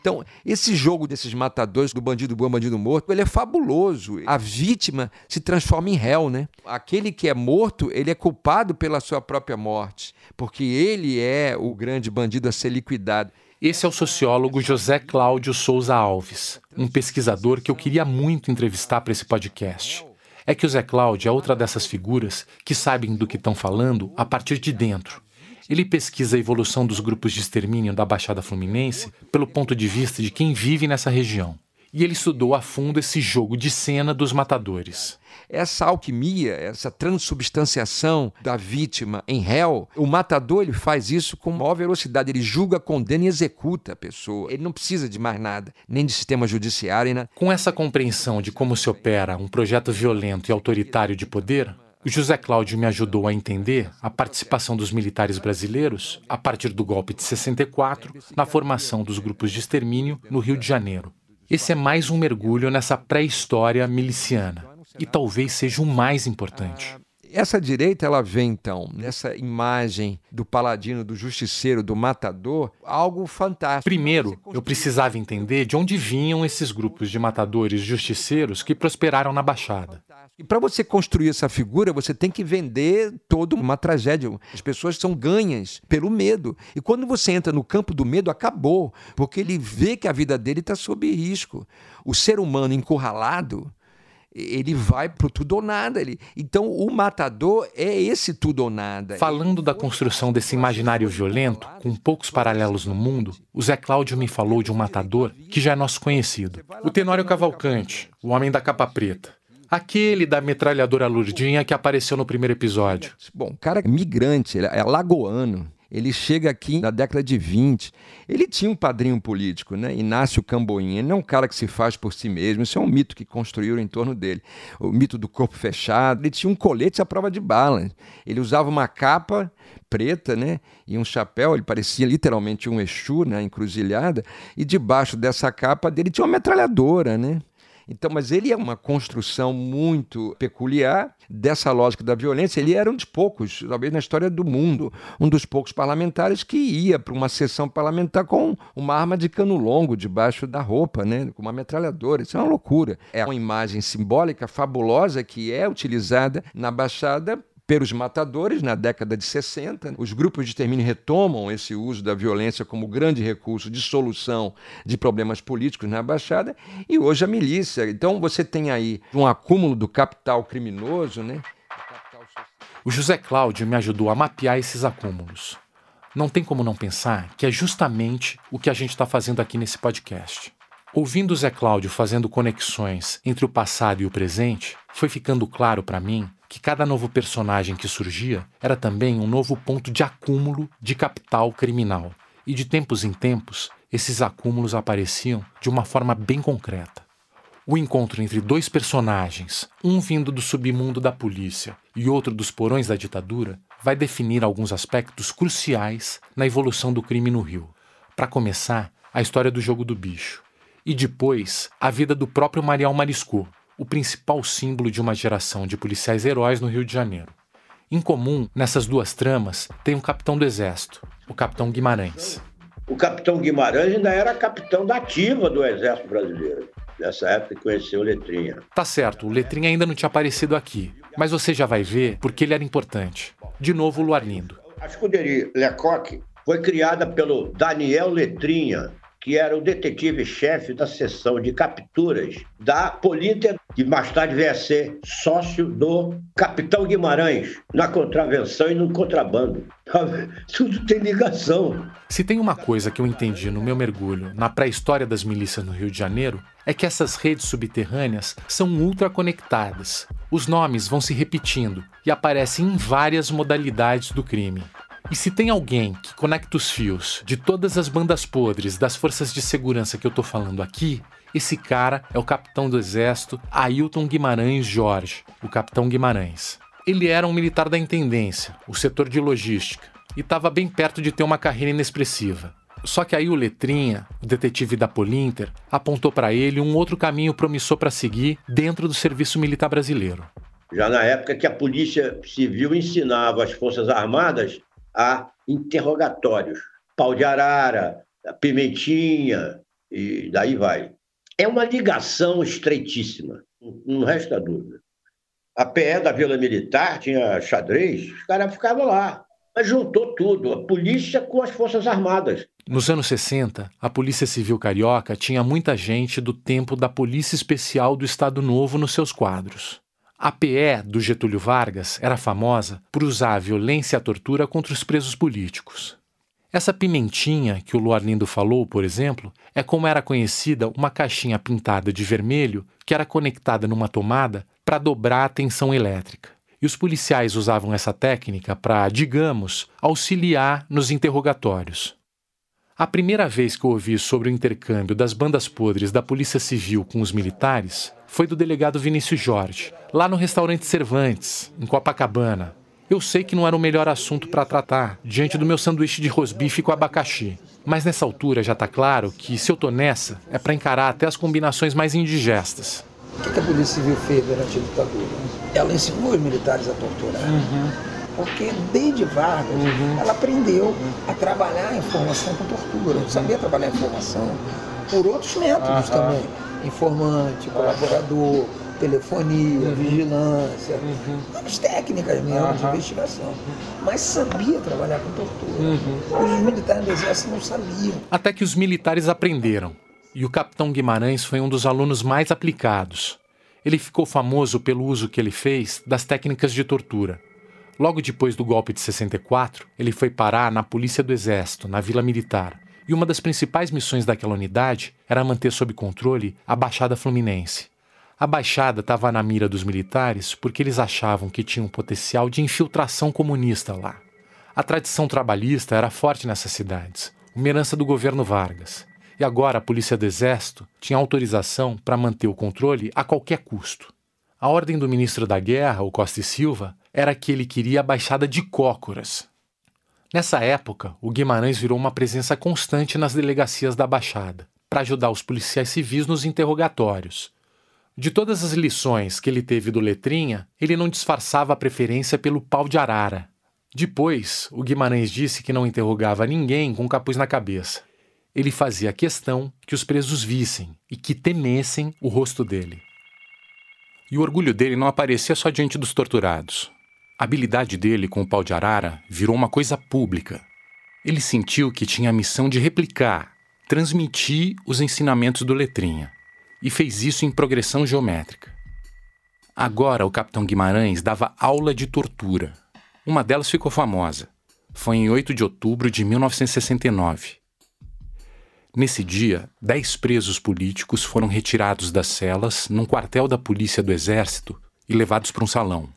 Então, esse jogo desses matadores, do bandido bom, bandido morto, ele é fabuloso. A vítima se transforma em réu, né? Aquele que é morto, ele é culpado pela sua própria morte, porque ele é o grande bandido a ser liquidado. Esse é o sociólogo José Cláudio Souza Alves, um pesquisador que eu queria muito entrevistar para esse podcast. É que o Zé Cláudio é outra dessas figuras que sabem do que estão falando a partir de dentro. Ele pesquisa a evolução dos grupos de extermínio da Baixada Fluminense pelo ponto de vista de quem vive nessa região. E ele estudou a fundo esse jogo de cena dos matadores. Essa alquimia, essa transubstanciação da vítima em réu, o matador ele faz isso com maior velocidade. Ele julga, condena e executa a pessoa. Ele não precisa de mais nada, nem de sistema judiciário. Nem... Com essa compreensão de como se opera um projeto violento e autoritário de poder, o José Cláudio me ajudou a entender a participação dos militares brasileiros, a partir do golpe de 64, na formação dos grupos de extermínio no Rio de Janeiro. Esse é mais um mergulho nessa pré-história miliciana e talvez seja o mais importante. Essa direita ela vê então nessa imagem do paladino, do justiceiro, do matador, algo fantástico. Primeiro, eu precisava entender de onde vinham esses grupos de matadores justiceiros que prosperaram na Baixada. E para você construir essa figura, você tem que vender toda uma tragédia. As pessoas são ganhas pelo medo. E quando você entra no campo do medo, acabou, porque ele vê que a vida dele está sob risco. O ser humano encurralado, ele vai pro tudo ou nada. Ele... Então o matador é esse tudo ou nada. Falando da construção desse imaginário violento, com poucos paralelos no mundo, o Zé Cláudio me falou de um matador que já é nosso conhecido. O Tenório Cavalcante, o homem da capa preta. Aquele da metralhadora Lurdinha que apareceu no primeiro episódio. Bom, cara é migrante, é lagoano. Ele chega aqui na década de 20. Ele tinha um padrinho político, né? Inácio Camboinha. Ele não é um cara que se faz por si mesmo. Isso é um mito que construíram em torno dele. O mito do corpo fechado. Ele tinha um colete à prova de bala. Ele usava uma capa preta, né? E um chapéu. Ele parecia literalmente um Exu, né? Encruzilhada. E debaixo dessa capa dele tinha uma metralhadora, né? Então, mas ele é uma construção muito peculiar dessa lógica da violência. Ele era um dos poucos, talvez na história do mundo, um dos poucos parlamentares que ia para uma sessão parlamentar com uma arma de cano longo debaixo da roupa, né? com uma metralhadora. Isso é uma loucura. É uma imagem simbólica fabulosa que é utilizada na Baixada pelos matadores na década de 60. Os grupos de extermínio retomam esse uso da violência como grande recurso de solução de problemas políticos na Baixada e hoje a milícia. Então você tem aí um acúmulo do capital criminoso, né? O José Cláudio me ajudou a mapear esses acúmulos. Não tem como não pensar que é justamente o que a gente está fazendo aqui nesse podcast. Ouvindo Zé Cláudio fazendo conexões entre o passado e o presente, foi ficando claro para mim que cada novo personagem que surgia era também um novo ponto de acúmulo de capital criminal. E de tempos em tempos, esses acúmulos apareciam de uma forma bem concreta. O encontro entre dois personagens, um vindo do submundo da polícia e outro dos porões da ditadura, vai definir alguns aspectos cruciais na evolução do crime no Rio. Para começar, a história do jogo do bicho. E depois, a vida do próprio Marial Mariscou, o principal símbolo de uma geração de policiais heróis no Rio de Janeiro. Em comum, nessas duas tramas, tem um capitão do Exército, o capitão Guimarães. O capitão Guimarães ainda era capitão da ativa do Exército Brasileiro. Nessa época conheceu o Letrinha. Tá certo, o Letrinha ainda não tinha aparecido aqui, mas você já vai ver porque ele era importante. De novo, o Luarlindo. A escuderia Lecoq foi criada pelo Daniel Letrinha, que era o detetive-chefe da seção de capturas da Polícia, que mais tarde veio a ser sócio do Capitão Guimarães, na contravenção e no contrabando. Tudo tem ligação. Se tem uma coisa que eu entendi no meu mergulho na pré-história das milícias no Rio de Janeiro, é que essas redes subterrâneas são ultra conectadas. Os nomes vão se repetindo e aparecem em várias modalidades do crime. E se tem alguém que conecta os fios de todas as bandas podres das forças de segurança que eu tô falando aqui, esse cara é o capitão do exército Ailton Guimarães Jorge, o capitão Guimarães. Ele era um militar da intendência, o setor de logística, e estava bem perto de ter uma carreira inexpressiva. Só que aí o Letrinha, o detetive da Polinter, apontou para ele um outro caminho promissor para seguir dentro do serviço militar brasileiro. Já na época que a Polícia Civil ensinava as Forças Armadas a interrogatórios. Pau de arara, pimentinha, e daí vai. É uma ligação estreitíssima, não resta dúvida. A PE da Vila Militar tinha xadrez, os caras ficavam lá. Mas juntou tudo, a polícia com as Forças Armadas. Nos anos 60, a Polícia Civil Carioca tinha muita gente do tempo da Polícia Especial do Estado Novo nos seus quadros. A PE do Getúlio Vargas era famosa por usar a violência e a tortura contra os presos políticos. Essa pimentinha que o Luarlindo falou, por exemplo, é como era conhecida uma caixinha pintada de vermelho que era conectada numa tomada para dobrar a tensão elétrica. E os policiais usavam essa técnica para, digamos, auxiliar nos interrogatórios. A primeira vez que eu ouvi sobre o intercâmbio das bandas podres da Polícia Civil com os militares foi do delegado Vinícius Jorge, lá no restaurante Cervantes, em Copacabana. Eu sei que não era o melhor assunto para tratar, diante do meu sanduíche de rosbife com abacaxi. Mas nessa altura já está claro que, se eu tô nessa, é para encarar até as combinações mais indigestas. O que a Polícia Civil fez durante a ditadura? Ela ensinou os militares a torturar. Uhum. Porque desde Vargas, uhum. ela aprendeu a trabalhar a informação com tortura. Uhum. Sabia trabalhar a informação por outros métodos também informante, colaborador, telefonia, uhum. vigilância, uhum. as técnicas mesmo uhum. de investigação. Mas sabia trabalhar com tortura. Uhum. Os militares do exército não sabiam. Até que os militares aprenderam. E o capitão Guimarães foi um dos alunos mais aplicados. Ele ficou famoso pelo uso que ele fez das técnicas de tortura. Logo depois do golpe de 64, ele foi parar na Polícia do Exército, na Vila Militar e uma das principais missões daquela unidade era manter sob controle a Baixada Fluminense. A Baixada estava na mira dos militares porque eles achavam que tinha um potencial de infiltração comunista lá. A tradição trabalhista era forte nessas cidades, uma herança do governo Vargas. E agora a Polícia do Exército tinha autorização para manter o controle a qualquer custo. A ordem do ministro da Guerra, o Costa e Silva, era que ele queria a Baixada de Cócoras, Nessa época, o Guimarães virou uma presença constante nas delegacias da Baixada, para ajudar os policiais civis nos interrogatórios. De todas as lições que ele teve do Letrinha, ele não disfarçava a preferência pelo pau de arara. Depois, o Guimarães disse que não interrogava ninguém com capuz na cabeça. Ele fazia questão que os presos vissem e que temessem o rosto dele. E o orgulho dele não aparecia só diante dos torturados. A habilidade dele com o pau de arara virou uma coisa pública. Ele sentiu que tinha a missão de replicar, transmitir os ensinamentos do Letrinha e fez isso em progressão geométrica. Agora o capitão Guimarães dava aula de tortura. Uma delas ficou famosa. Foi em 8 de outubro de 1969. Nesse dia, dez presos políticos foram retirados das celas num quartel da Polícia do Exército e levados para um salão.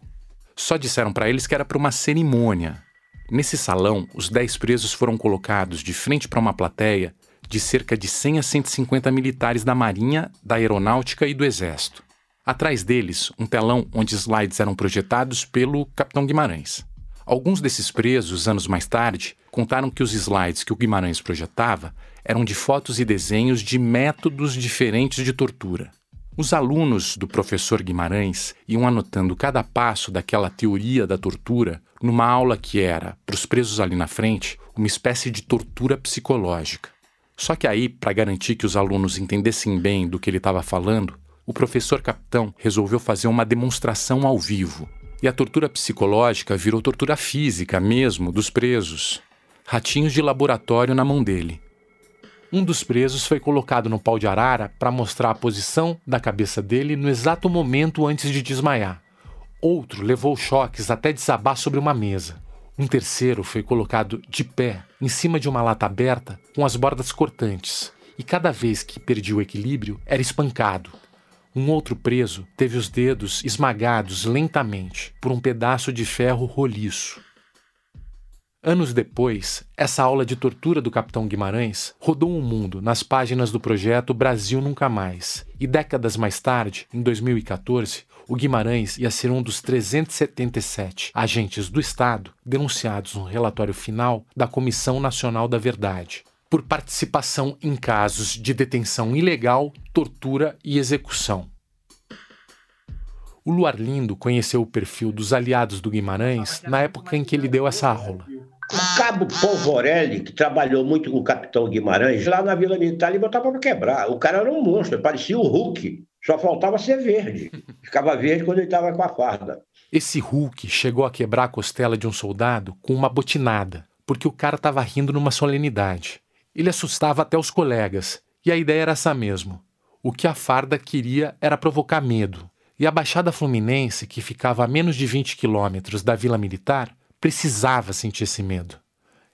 Só disseram para eles que era para uma cerimônia. Nesse salão, os dez presos foram colocados de frente para uma plateia de cerca de 100 a 150 militares da Marinha, da Aeronáutica e do Exército. Atrás deles, um telão onde slides eram projetados pelo capitão Guimarães. Alguns desses presos, anos mais tarde, contaram que os slides que o Guimarães projetava eram de fotos e desenhos de métodos diferentes de tortura. Os alunos do professor Guimarães iam anotando cada passo daquela teoria da tortura numa aula que era, para os presos ali na frente, uma espécie de tortura psicológica. Só que aí, para garantir que os alunos entendessem bem do que ele estava falando, o professor capitão resolveu fazer uma demonstração ao vivo. E a tortura psicológica virou tortura física mesmo dos presos. Ratinhos de laboratório na mão dele. Um dos presos foi colocado no pau de arara para mostrar a posição da cabeça dele no exato momento antes de desmaiar. Outro levou choques até desabar sobre uma mesa. Um terceiro foi colocado de pé, em cima de uma lata aberta, com as bordas cortantes, e cada vez que perdia o equilíbrio, era espancado. Um outro preso teve os dedos esmagados lentamente por um pedaço de ferro roliço. Anos depois, essa aula de tortura do capitão Guimarães rodou o mundo nas páginas do projeto Brasil Nunca Mais. E décadas mais tarde, em 2014, o Guimarães ia ser um dos 377 agentes do Estado denunciados no relatório final da Comissão Nacional da Verdade por participação em casos de detenção ilegal, tortura e execução. O Luar Lindo conheceu o perfil dos aliados do Guimarães na época em que ele deu essa aula. O cabo Polvorelli, que trabalhou muito com o capitão Guimarães, lá na Vila Militar, ele botava para quebrar. O cara era um monstro, parecia o Hulk. Só faltava ser verde. Ficava verde quando ele estava com a farda. Esse Hulk chegou a quebrar a costela de um soldado com uma botinada, porque o cara estava rindo numa solenidade. Ele assustava até os colegas, e a ideia era essa mesmo. O que a farda queria era provocar medo. E a Baixada Fluminense, que ficava a menos de 20 quilômetros da Vila Militar, precisava sentir esse medo.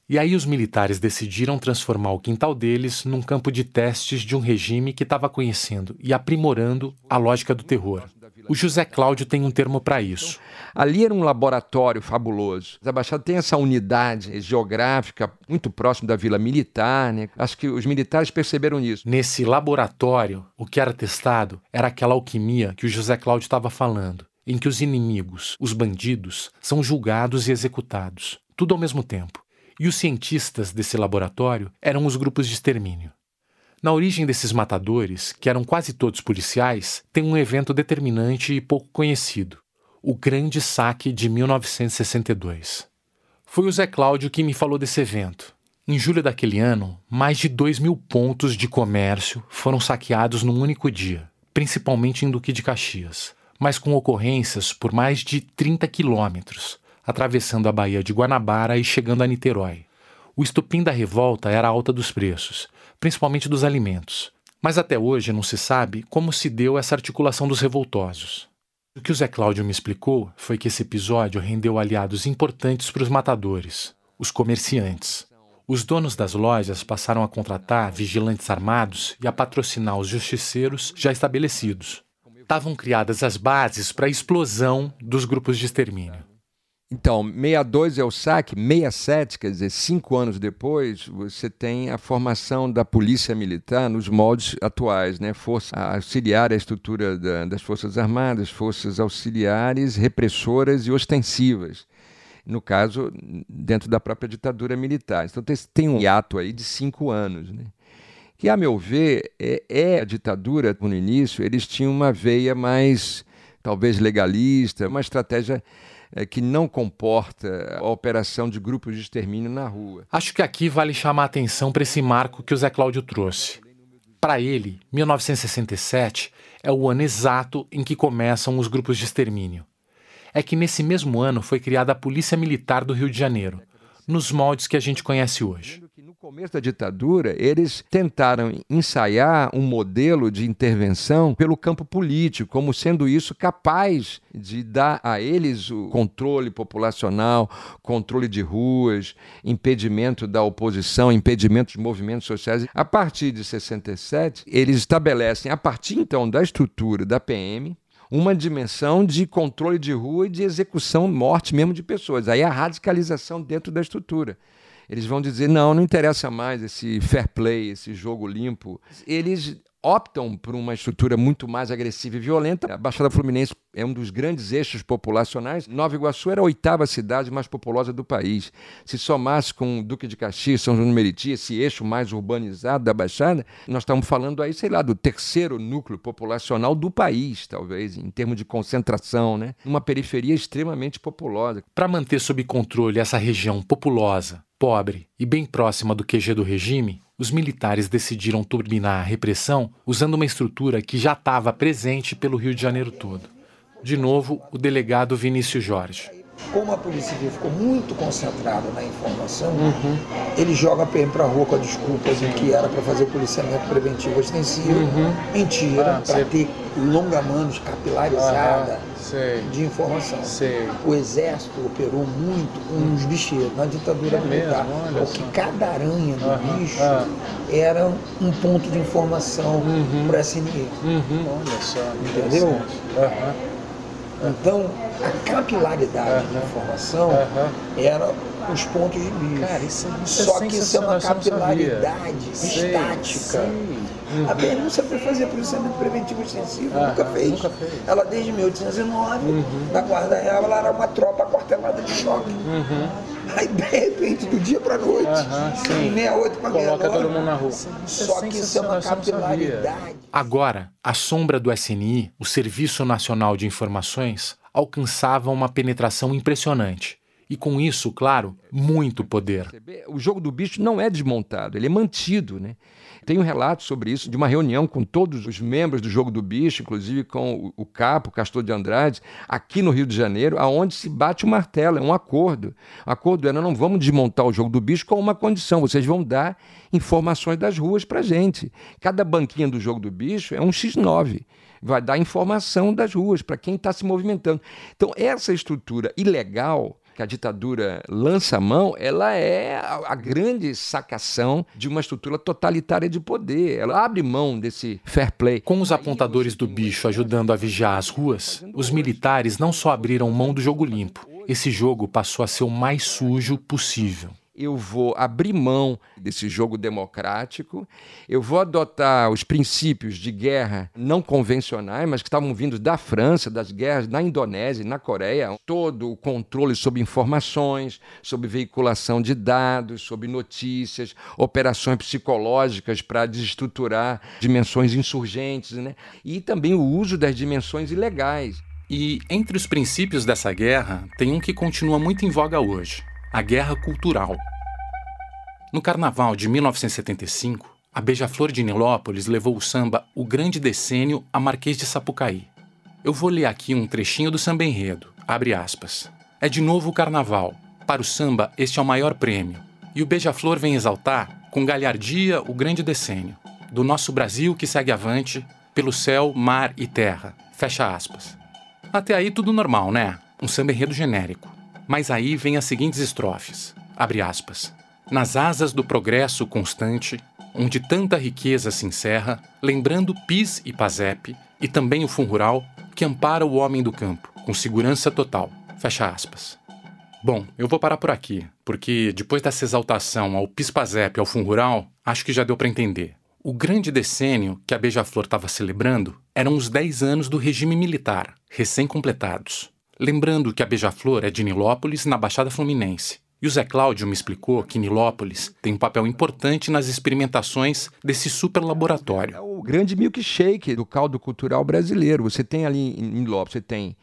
E aí os militares decidiram transformar o quintal deles num campo de testes de um regime que estava conhecendo e aprimorando a lógica do terror. O José Cláudio tem um termo para isso. Ali era um laboratório fabuloso. A Baixada tem essa unidade geográfica muito próximo da Vila Militar. Né? Acho que os militares perceberam isso. Nesse laboratório, o que era testado era aquela alquimia que o José Cláudio estava falando, em que os inimigos, os bandidos, são julgados e executados, tudo ao mesmo tempo. E os cientistas desse laboratório eram os grupos de extermínio. Na origem desses matadores, que eram quase todos policiais, tem um evento determinante e pouco conhecido: o Grande Saque de 1962. Foi o Zé Cláudio que me falou desse evento. Em julho daquele ano, mais de 2 mil pontos de comércio foram saqueados num único dia, principalmente em Duque de Caxias, mas com ocorrências por mais de 30 quilômetros, atravessando a Baía de Guanabara e chegando a Niterói. O estupim da revolta era a alta dos preços, principalmente dos alimentos. Mas até hoje não se sabe como se deu essa articulação dos revoltosos. O que o Zé Cláudio me explicou foi que esse episódio rendeu aliados importantes para os matadores, os comerciantes. Os donos das lojas passaram a contratar vigilantes armados e a patrocinar os justiceiros já estabelecidos. Estavam criadas as bases para a explosão dos grupos de extermínio. Então, 62 é o saque, 67, quer dizer, cinco anos depois, você tem a formação da polícia militar nos moldes atuais, né? Força auxiliar à estrutura da, das Forças Armadas, forças auxiliares, repressoras e ostensivas. No caso, dentro da própria ditadura militar. Então, tem um hiato aí de cinco anos, né? que, a meu ver, é, é a ditadura no início, eles tinham uma veia mais, talvez, legalista, uma estratégia é, que não comporta a operação de grupos de extermínio na rua. Acho que aqui vale chamar a atenção para esse marco que o Zé Cláudio trouxe. Para ele, 1967 é o ano exato em que começam os grupos de extermínio. É que nesse mesmo ano foi criada a Polícia Militar do Rio de Janeiro, nos moldes que a gente conhece hoje. Começo da ditadura, eles tentaram ensaiar um modelo de intervenção pelo campo político, como sendo isso capaz de dar a eles o controle populacional, controle de ruas, impedimento da oposição, impedimento de movimentos sociais. A partir de 67, eles estabelecem, a partir então da estrutura da PM, uma dimensão de controle de rua e de execução, morte mesmo de pessoas. Aí a radicalização dentro da estrutura. Eles vão dizer: não, não interessa mais esse fair play, esse jogo limpo. Eles optam por uma estrutura muito mais agressiva e violenta. A Baixada Fluminense é um dos grandes eixos populacionais. Nova Iguaçu era a oitava cidade mais populosa do país. Se somasse com Duque de Caxias, São João do Meriti, esse eixo mais urbanizado da Baixada, nós estamos falando aí, sei lá, do terceiro núcleo populacional do país, talvez, em termos de concentração, né? Uma periferia extremamente populosa. Para manter sob controle essa região populosa, pobre e bem próxima do QG do regime, os militares decidiram turbinar a repressão usando uma estrutura que já estava presente pelo Rio de Janeiro todo. De novo, o delegado Vinícius Jorge. Como a Polícia Civil ficou muito concentrada na informação, uhum. ele joga a PM para a rua com a desculpa de que era para fazer policiamento preventivo ostensivo. Uhum. Mentira, ah, para ter longa-manos capilarizada de informação. Sei. O Exército operou muito com os bicheiros na ditadura é militar. Porque cada aranha do uhum. bicho era um ponto de informação para a SNE. Olha só. Entendeu? Então, a capilaridade da informação era os pontos de bicho. Cara, isso, é, isso é Só é que isso é uma capilaridade estática. Sei. Uhum. A PM não sabia fazer policiamento preventivo extensivo, nunca, fez. nunca fez. Ela, desde 1809, uhum. na Guarda Real, ela era uma tropa quartelada de choque. Uhum. Aí, de repente, do dia para noite, uhum, 68 para Coloca todo mundo na rua. Só que isso é uma capilaridade. Agora, a sombra do SNI, o Serviço Nacional de Informações, alcançava uma penetração impressionante. E com isso, claro, muito poder. O jogo do bicho não é desmontado, ele é mantido. Né? Tem um relato sobre isso de uma reunião com todos os membros do Jogo do Bicho, inclusive com o Capo, Castor de Andrade, aqui no Rio de Janeiro, aonde se bate o martelo, é um acordo. O acordo era, não vamos desmontar o Jogo do Bicho com uma condição, vocês vão dar informações das ruas para gente. Cada banquinha do Jogo do Bicho é um X9 vai dar informação das ruas para quem está se movimentando. Então, essa estrutura ilegal que a ditadura lança a mão, ela é a, a, grande sacação de uma estrutura totalitária de poder. Ela abre mão desse fair play. Com os apontadores do bicho ajudando a vigiar as ruas, os militares não só abriram mão do jogo limpo, esse jogo passou a ser o mais sujo possível eu vou abrir mão desse jogo democrático, eu vou adotar os princípios de guerra não convencionais, mas que estavam vindo da França, das guerras na Indonésia e na Coreia, todo o controle sobre informações, sobre veiculação de dados, sobre notícias, operações psicológicas para desestruturar dimensões insurgentes, né? e também o uso das dimensões ilegais. E entre os princípios dessa guerra, tem um que continua muito em voga hoje a Guerra Cultural. No Carnaval de 1975, a Beija-Flor de Nilópolis levou o samba O Grande Decênio a Marquês de Sapucaí. Eu vou ler aqui um trechinho do samba enredo, abre aspas. É de novo o Carnaval. Para o samba, este é o maior prêmio. E o Beija-Flor vem exaltar, com galhardia, o grande decênio. Do nosso Brasil que segue avante, pelo céu, mar e terra. Fecha aspas. Até aí tudo normal, né? Um samba enredo genérico. Mas aí vem as seguintes estrofes. Abre aspas. Nas asas do progresso constante, onde tanta riqueza se encerra, lembrando PIS e PASEP, e também o Fundo Rural, que ampara o homem do campo, com segurança total. Fecha aspas. Bom, eu vou parar por aqui, porque depois dessa exaltação ao PIS-PASEP e ao Fundo Rural, acho que já deu para entender. O grande decênio que a Beija-Flor estava celebrando eram os 10 anos do regime militar, recém-completados. Lembrando que a Beija-Flor é de Nilópolis, na Baixada Fluminense, e o Zé Cláudio me explicou que Nilópolis tem um papel importante nas experimentações desse super laboratório. É o grande milkshake do caldo cultural brasileiro. Você tem ali em Nilópolis, você tem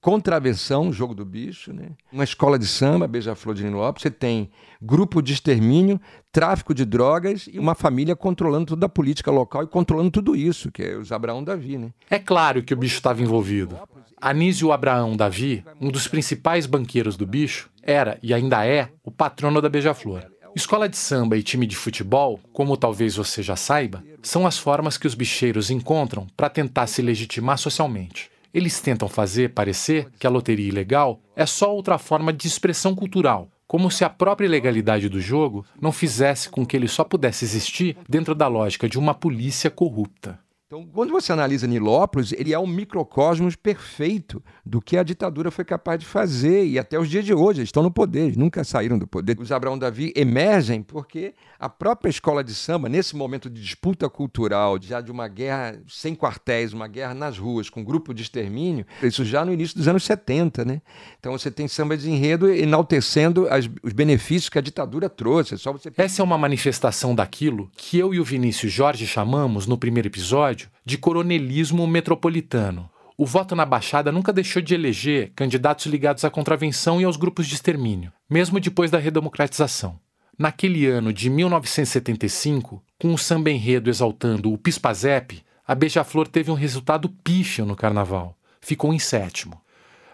Contravenção, Jogo do Bicho, né? uma escola de samba, Beija-Flor de Nilópolis, você tem grupo de extermínio, tráfico de drogas e uma família controlando toda a política local e controlando tudo isso, que é os Abraão Davi. Né? É claro que o bicho estava envolvido. Anísio Abraão Davi, um dos principais banqueiros do bicho, era e ainda é o patrono da Beija-Flor. Escola de samba e time de futebol, como talvez você já saiba, são as formas que os bicheiros encontram para tentar se legitimar socialmente. Eles tentam fazer parecer que a loteria ilegal é só outra forma de expressão cultural, como se a própria ilegalidade do jogo não fizesse com que ele só pudesse existir dentro da lógica de uma polícia corrupta. Então, quando você analisa Nilópolis, ele é um microcosmos perfeito do que a ditadura foi capaz de fazer e até os dias de hoje eles estão no poder, nunca saíram do poder. Os Abraão Davi emergem porque a própria escola de samba, nesse momento de disputa cultural, já de uma guerra sem quartéis, uma guerra nas ruas, com grupo de extermínio, isso já no início dos anos 70, né? Então você tem samba de enredo enaltecendo as, os benefícios que a ditadura trouxe. É só você... Essa é uma manifestação daquilo que eu e o Vinícius Jorge chamamos, no primeiro episódio, episódio de coronelismo metropolitano. O voto na Baixada nunca deixou de eleger candidatos ligados à contravenção e aos grupos de extermínio, mesmo depois da redemocratização. Naquele ano de 1975, com o samba enredo exaltando o Pispazep, a Beija-Flor teve um resultado pífio no carnaval. Ficou em sétimo.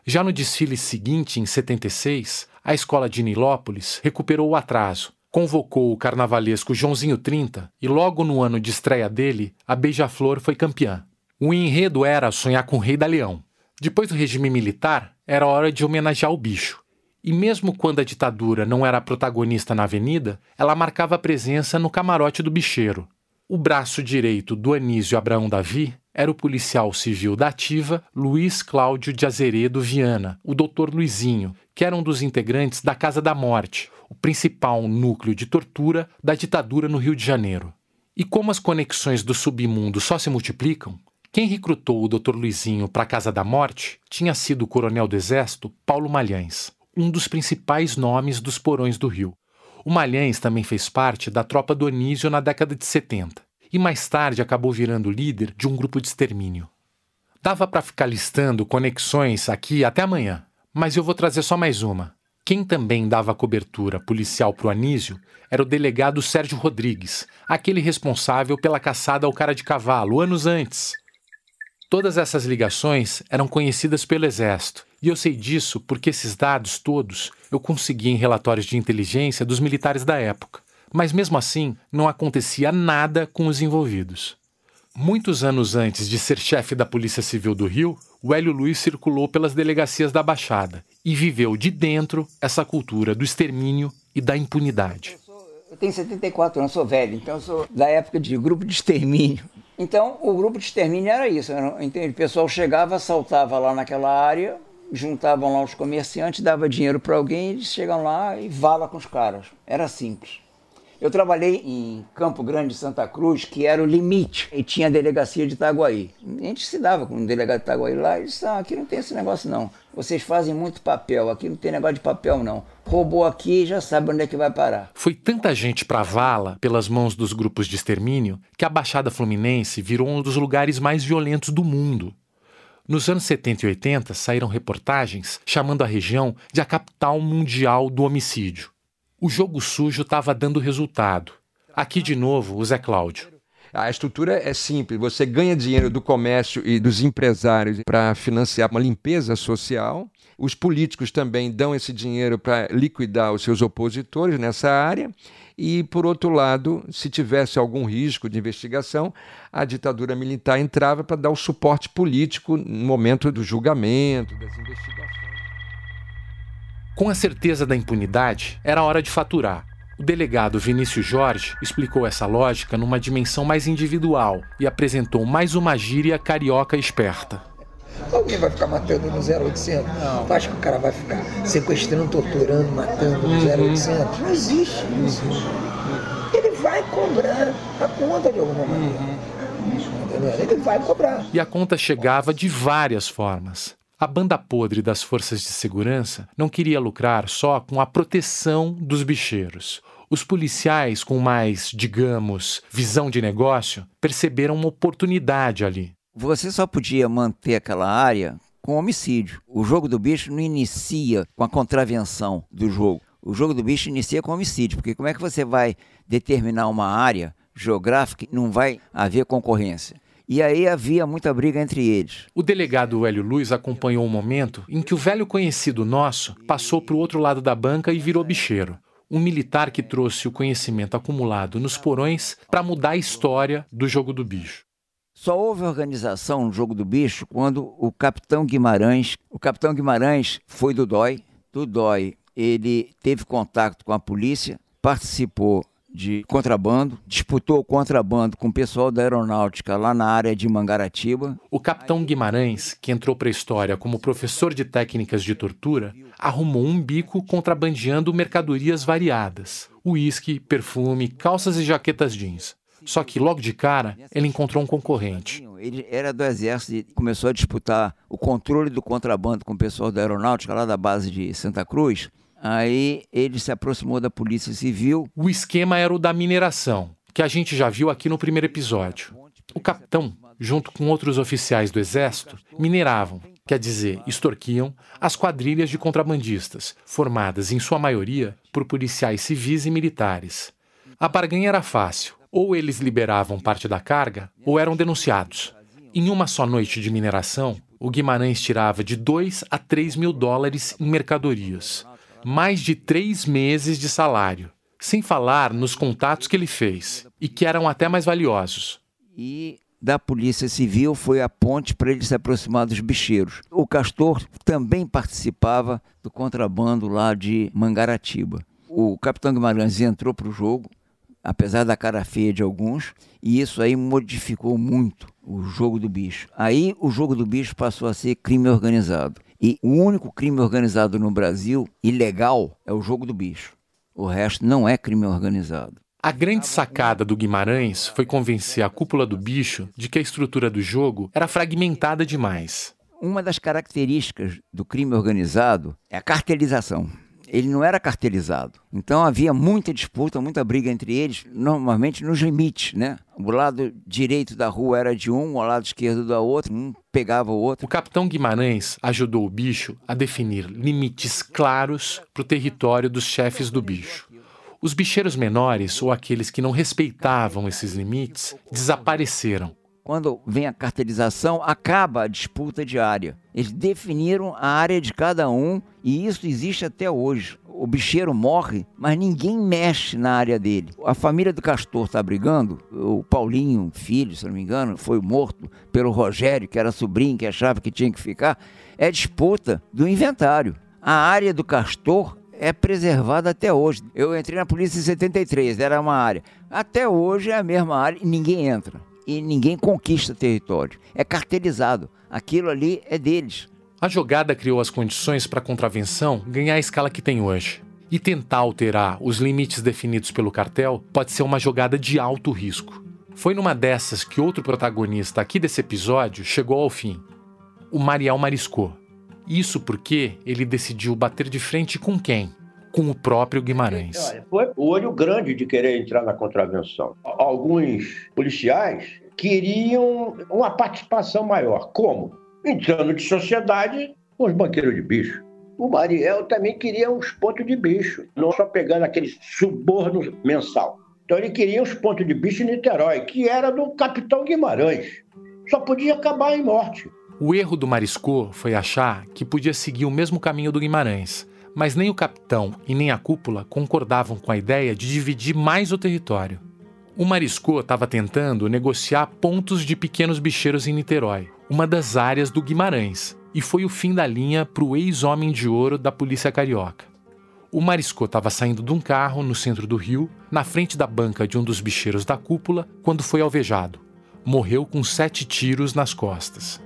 Já no desfile seguinte, em 76, a escola de Nilópolis recuperou o atraso convocou o carnavalesco Joãozinho 30 e logo no ano de estreia dele, a Beija-Flor foi campeã. O enredo era sonhar com o Rei da Leão. Depois do regime militar, era hora de homenagear o bicho. E mesmo quando a ditadura não era protagonista na avenida, ela marcava presença no camarote do bicheiro. O braço direito do Anísio Abraão Davi era o policial civil da ativa Luiz Cláudio de Azeredo Viana, o doutor Luizinho, que era um dos integrantes da Casa da Morte, o principal núcleo de tortura da ditadura no Rio de Janeiro. E como as conexões do submundo só se multiplicam, quem recrutou o Dr. Luizinho para a Casa da Morte tinha sido o coronel do Exército Paulo Malhães, um dos principais nomes dos porões do Rio. O Malhães também fez parte da tropa do Anísio na década de 70 e mais tarde acabou virando líder de um grupo de extermínio. Dava para ficar listando conexões aqui até amanhã, mas eu vou trazer só mais uma. Quem também dava cobertura policial para o Anísio era o delegado Sérgio Rodrigues, aquele responsável pela caçada ao cara de cavalo anos antes. Todas essas ligações eram conhecidas pelo Exército, e eu sei disso porque esses dados todos eu consegui em relatórios de inteligência dos militares da época. Mas mesmo assim, não acontecia nada com os envolvidos. Muitos anos antes de ser chefe da Polícia Civil do Rio, o Hélio Luiz circulou pelas delegacias da Baixada e viveu de dentro essa cultura do extermínio e da impunidade. Eu tenho 74 anos, sou velho, então eu sou da época de grupo de extermínio. Então, o grupo de extermínio era isso, entende? O pessoal chegava, assaltava lá naquela área, juntavam lá os comerciantes, dava dinheiro para alguém, eles chegam lá e vala com os caras. Era simples. Eu trabalhei em Campo Grande, Santa Cruz, que era o limite, e tinha a delegacia de Itaguaí. A gente se dava com o delegado de Itaguaí lá e disse: ah, aqui não tem esse negócio não. Vocês fazem muito papel, aqui não tem negócio de papel não. Roubou aqui já sabe onde é que vai parar. Foi tanta gente para vala pelas mãos dos grupos de extermínio que a Baixada Fluminense virou um dos lugares mais violentos do mundo. Nos anos 70 e 80 saíram reportagens chamando a região de a capital mundial do homicídio. O jogo sujo estava dando resultado. Aqui de novo, o Zé Cláudio. A estrutura é simples: você ganha dinheiro do comércio e dos empresários para financiar uma limpeza social. Os políticos também dão esse dinheiro para liquidar os seus opositores nessa área. E, por outro lado, se tivesse algum risco de investigação, a ditadura militar entrava para dar o suporte político no momento do julgamento, das investigações. Com a certeza da impunidade, era hora de faturar. O delegado Vinícius Jorge explicou essa lógica numa dimensão mais individual e apresentou mais uma gíria carioca esperta. Alguém vai ficar matando no 0800? Não. Tu acha que o cara vai ficar sequestrando, torturando, matando no 0800? Uhum. Não existe isso. Ele vai cobrar a conta de alguma maneira. Uhum. Ele vai cobrar. E a conta chegava de várias formas. A banda podre das forças de segurança não queria lucrar só com a proteção dos bicheiros. Os policiais, com mais, digamos, visão de negócio, perceberam uma oportunidade ali. Você só podia manter aquela área com homicídio. O jogo do bicho não inicia com a contravenção do jogo. O jogo do bicho inicia com homicídio, porque como é que você vai determinar uma área geográfica e não vai haver concorrência? E aí havia muita briga entre eles. O delegado Hélio Luiz acompanhou o momento em que o velho conhecido nosso passou para o outro lado da banca e virou bicheiro. Um militar que trouxe o conhecimento acumulado nos porões para mudar a história do jogo do bicho. Só houve organização no jogo do bicho quando o capitão Guimarães, o capitão Guimarães foi do DOI, do DOI ele teve contato com a polícia, participou de contrabando, disputou o contrabando com o pessoal da aeronáutica lá na área de Mangaratiba. O capitão Guimarães, que entrou para a história como professor de técnicas de tortura, arrumou um bico contrabandeando mercadorias variadas: uísque, perfume, calças e jaquetas jeans. Só que logo de cara ele encontrou um concorrente. Ele era do exército e começou a disputar o controle do contrabando com o pessoal da aeronáutica lá da base de Santa Cruz. Aí ele se aproximou da Polícia Civil. O esquema era o da mineração, que a gente já viu aqui no primeiro episódio. O capitão, junto com outros oficiais do Exército, mineravam, quer dizer, extorquiam, as quadrilhas de contrabandistas, formadas em sua maioria por policiais civis e militares. A barganha era fácil: ou eles liberavam parte da carga, ou eram denunciados. Em uma só noite de mineração, o Guimarães tirava de 2 a 3 mil dólares em mercadorias mais de três meses de salário, sem falar nos contatos que ele fez e que eram até mais valiosos. E da Polícia Civil foi a ponte para ele se aproximar dos bicheiros. O Castor também participava do contrabando lá de Mangaratiba. O capitão Guimarães entrou para o jogo, apesar da cara feia de alguns, e isso aí modificou muito o jogo do bicho. Aí o jogo do bicho passou a ser crime organizado. E o único crime organizado no Brasil, ilegal, é o jogo do bicho. O resto não é crime organizado. A grande sacada do Guimarães foi convencer a cúpula do bicho de que a estrutura do jogo era fragmentada demais. Uma das características do crime organizado é a cartelização ele não era cartelizado. Então havia muita disputa, muita briga entre eles, normalmente nos limites, né? O lado direito da rua era de um, o lado esquerdo da outra, um pegava o outro. O capitão Guimarães ajudou o bicho a definir limites claros para o território dos chefes do bicho. Os bicheiros menores, ou aqueles que não respeitavam esses limites, desapareceram quando vem a cartelização, acaba a disputa diária. Eles definiram a área de cada um e isso existe até hoje. O bicheiro morre, mas ninguém mexe na área dele. A família do Castor está brigando. O Paulinho, filho, se não me engano, foi morto pelo Rogério, que era sobrinho, que achava que tinha que ficar. É disputa do inventário. A área do Castor é preservada até hoje. Eu entrei na polícia em 73, era uma área. Até hoje é a mesma área e ninguém entra e ninguém conquista território. É cartelizado. Aquilo ali é deles. A jogada criou as condições para a contravenção ganhar a escala que tem hoje. E tentar alterar os limites definidos pelo cartel pode ser uma jogada de alto risco. Foi numa dessas que outro protagonista aqui desse episódio chegou ao fim: o Mariel Mariscou. Isso porque ele decidiu bater de frente com quem? Com o próprio Guimarães. Olha, foi o olho grande de querer entrar na contravenção. Alguns policiais queriam uma participação maior. Como? Entrando de sociedade com os banqueiros de bicho. O Mariel também queria uns pontos de bicho, não só pegando aquele suborno mensal. Então ele queria os pontos de bicho em Niterói, que era do capitão Guimarães. Só podia acabar em morte. O erro do Marisco foi achar que podia seguir o mesmo caminho do Guimarães, mas nem o capitão e nem a cúpula concordavam com a ideia de dividir mais o território. O Marisco estava tentando negociar pontos de pequenos bicheiros em Niterói, uma das áreas do Guimarães, e foi o fim da linha para o ex-homem de ouro da polícia carioca. O Marisco estava saindo de um carro no centro do Rio, na frente da banca de um dos bicheiros da cúpula, quando foi alvejado. Morreu com sete tiros nas costas.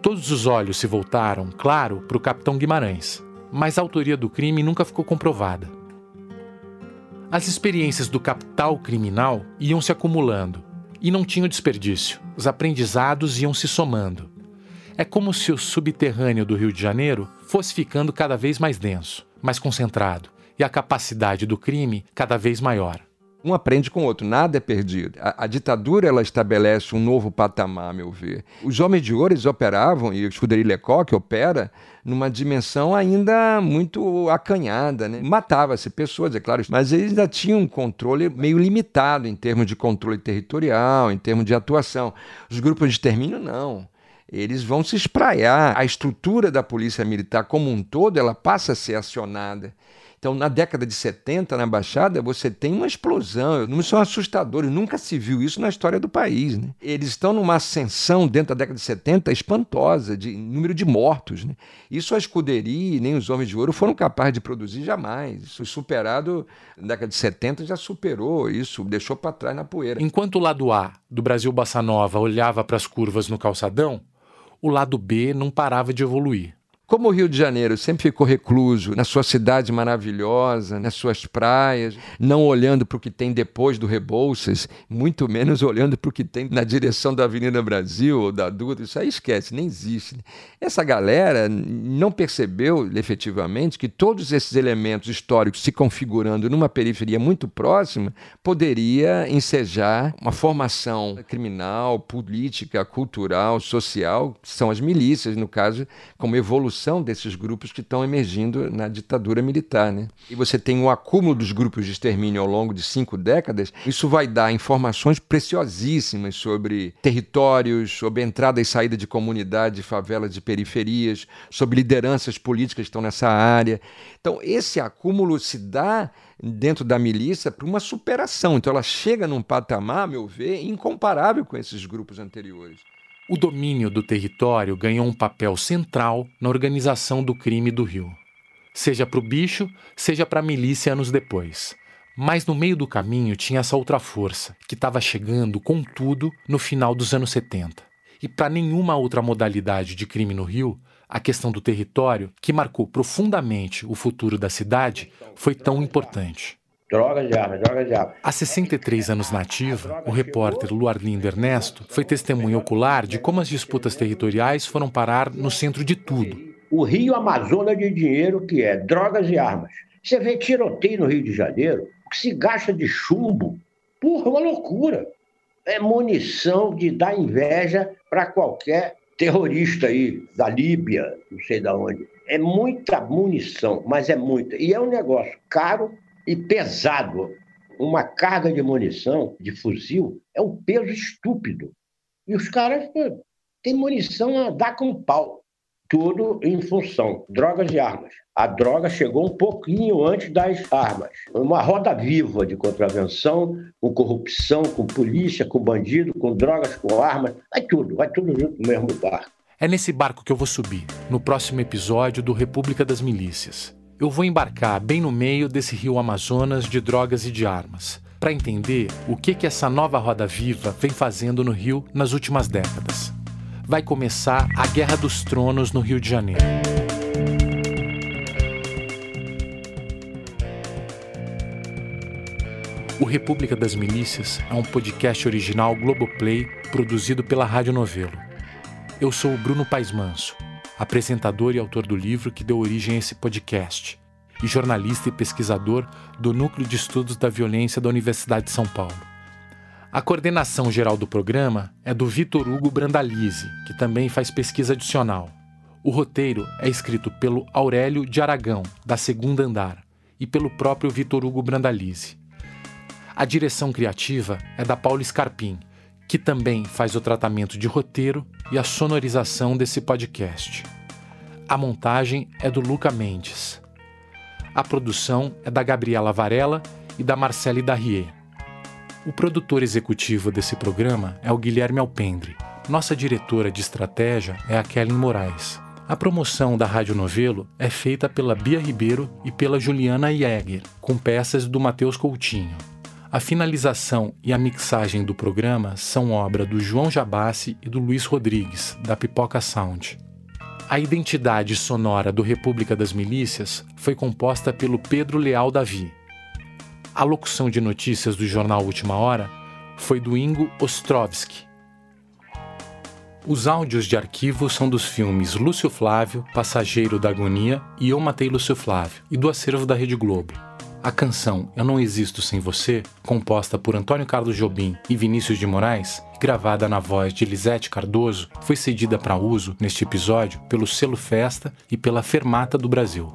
Todos os olhos se voltaram, claro, para o capitão Guimarães, mas a autoria do crime nunca ficou comprovada. As experiências do capital criminal iam se acumulando e não tinham desperdício. Os aprendizados iam se somando. É como se o subterrâneo do Rio de Janeiro fosse ficando cada vez mais denso, mais concentrado, e a capacidade do crime cada vez maior. Um aprende com o outro, nada é perdido. A, a, ditadura ela estabelece um novo patamar, a meu ver. Os homens de ouro eles operavam, e o Escuderia Lecoq opera, numa dimensão ainda muito acanhada. Né? Matava-se pessoas, é claro, mas eles ainda tinham um controle meio limitado em termos de controle territorial, em termos de atuação. Os grupos de extermínio, não eles vão se espraiar. A estrutura da polícia militar como um todo, ela passa a ser acionada. Então, na década de 70, na Baixada, você tem uma explosão. Números são assustadores. Nunca se viu isso na história do país. Né? Eles estão numa ascensão dentro da década de 70 espantosa, de número de mortos. Né? Isso a escuderia nem os Homens de Ouro foram capazes de produzir jamais. Isso superado na década de 70 já superou isso, deixou para trás na poeira. Enquanto o lado A do Brasil Bossa Nova olhava para as curvas no calçadão, o lado B não parava de evoluir. Como o Rio de Janeiro sempre ficou recluso na sua cidade maravilhosa, nas suas praias, não olhando para o que tem depois do Rebouças, muito menos olhando para o que tem na direção da Avenida Brasil ou da Dutra, isso aí esquece, nem existe. Essa galera não percebeu efetivamente que todos esses elementos históricos se configurando numa periferia muito próxima poderia ensejar uma formação criminal, política, cultural, social, que são as milícias, no caso, como evolução desses grupos que estão emergindo na ditadura militar. Né? E você tem o acúmulo dos grupos de extermínio ao longo de cinco décadas, isso vai dar informações preciosíssimas sobre territórios, sobre entrada e saída de comunidades, favelas de periferias, sobre lideranças políticas que estão nessa área. Então, esse acúmulo se dá dentro da milícia para uma superação. Então, ela chega num patamar, a meu ver, incomparável com esses grupos anteriores. O domínio do território ganhou um papel central na organização do crime do Rio, seja para o bicho, seja para a milícia anos depois. Mas no meio do caminho tinha essa outra força, que estava chegando com tudo no final dos anos 70. E para nenhuma outra modalidade de crime no Rio, a questão do território, que marcou profundamente o futuro da cidade, foi tão importante. Drogas de armas, drogas de armas. Há 63 anos na ativa, o repórter Luarlindo Ernesto foi testemunha ocular de como as disputas territoriais foram parar no centro de tudo. O Rio Amazonas de dinheiro que é drogas e armas. Você vê tiroteio no Rio de Janeiro, o que se gasta de chumbo, porra, uma loucura. É munição de dar inveja para qualquer terrorista aí, da Líbia, não sei de onde. É muita munição, mas é muita. E é um negócio caro e pesado. Uma carga de munição, de fuzil, é um peso estúpido. E os caras têm munição a dar com pau. Tudo em função drogas e armas. A droga chegou um pouquinho antes das armas. Uma roda viva de contravenção, com corrupção, com polícia, com bandido, com drogas, com armas. Vai tudo, vai tudo junto no mesmo barco. É nesse barco que eu vou subir, no próximo episódio do República das Milícias eu vou embarcar bem no meio desse rio Amazonas de drogas e de armas, para entender o que, que essa nova roda viva vem fazendo no Rio nas últimas décadas. Vai começar a Guerra dos Tronos no Rio de Janeiro. O República das Milícias é um podcast original Globoplay produzido pela Rádio Novelo. Eu sou o Bruno Paes Manso apresentador e autor do livro que deu origem a esse podcast, e jornalista e pesquisador do Núcleo de Estudos da Violência da Universidade de São Paulo. A coordenação geral do programa é do Vitor Hugo Brandalize, que também faz pesquisa adicional. O roteiro é escrito pelo Aurélio de Aragão, da Segunda Andar, e pelo próprio Vitor Hugo Brandalize. A direção criativa é da Paula Scarpim, que também faz o tratamento de roteiro e a sonorização desse podcast. A montagem é do Luca Mendes. A produção é da Gabriela Varela e da Marcele Darrier. O produtor executivo desse programa é o Guilherme Alpendre. Nossa diretora de estratégia é a Kellen Moraes. A promoção da Rádio Novelo é feita pela Bia Ribeiro e pela Juliana Jäger, com peças do Matheus Coutinho. A finalização e a mixagem do programa são obra do João Jabassi e do Luiz Rodrigues, da Pipoca Sound. A identidade sonora do República das Milícias foi composta pelo Pedro Leal Davi. A locução de notícias do jornal Última Hora foi do Ingo Ostrovski. Os áudios de arquivo são dos filmes Lúcio Flávio, Passageiro da Agonia e Eu Matei Lúcio Flávio, e do acervo da Rede Globo. A canção Eu Não Existo Sem Você, composta por Antônio Carlos Jobim e Vinícius de Moraes, e gravada na voz de Lisete Cardoso, foi cedida para uso, neste episódio, pelo Selo Festa e pela Fermata do Brasil.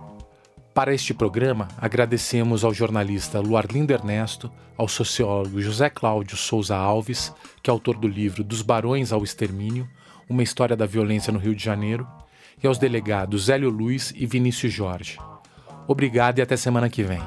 Para este programa, agradecemos ao jornalista Luarlindo Ernesto, ao sociólogo José Cláudio Souza Alves, que é autor do livro Dos Barões ao Extermínio, uma história da violência no Rio de Janeiro, e aos delegados Hélio Luiz e Vinícius Jorge. Obrigado e até semana que vem.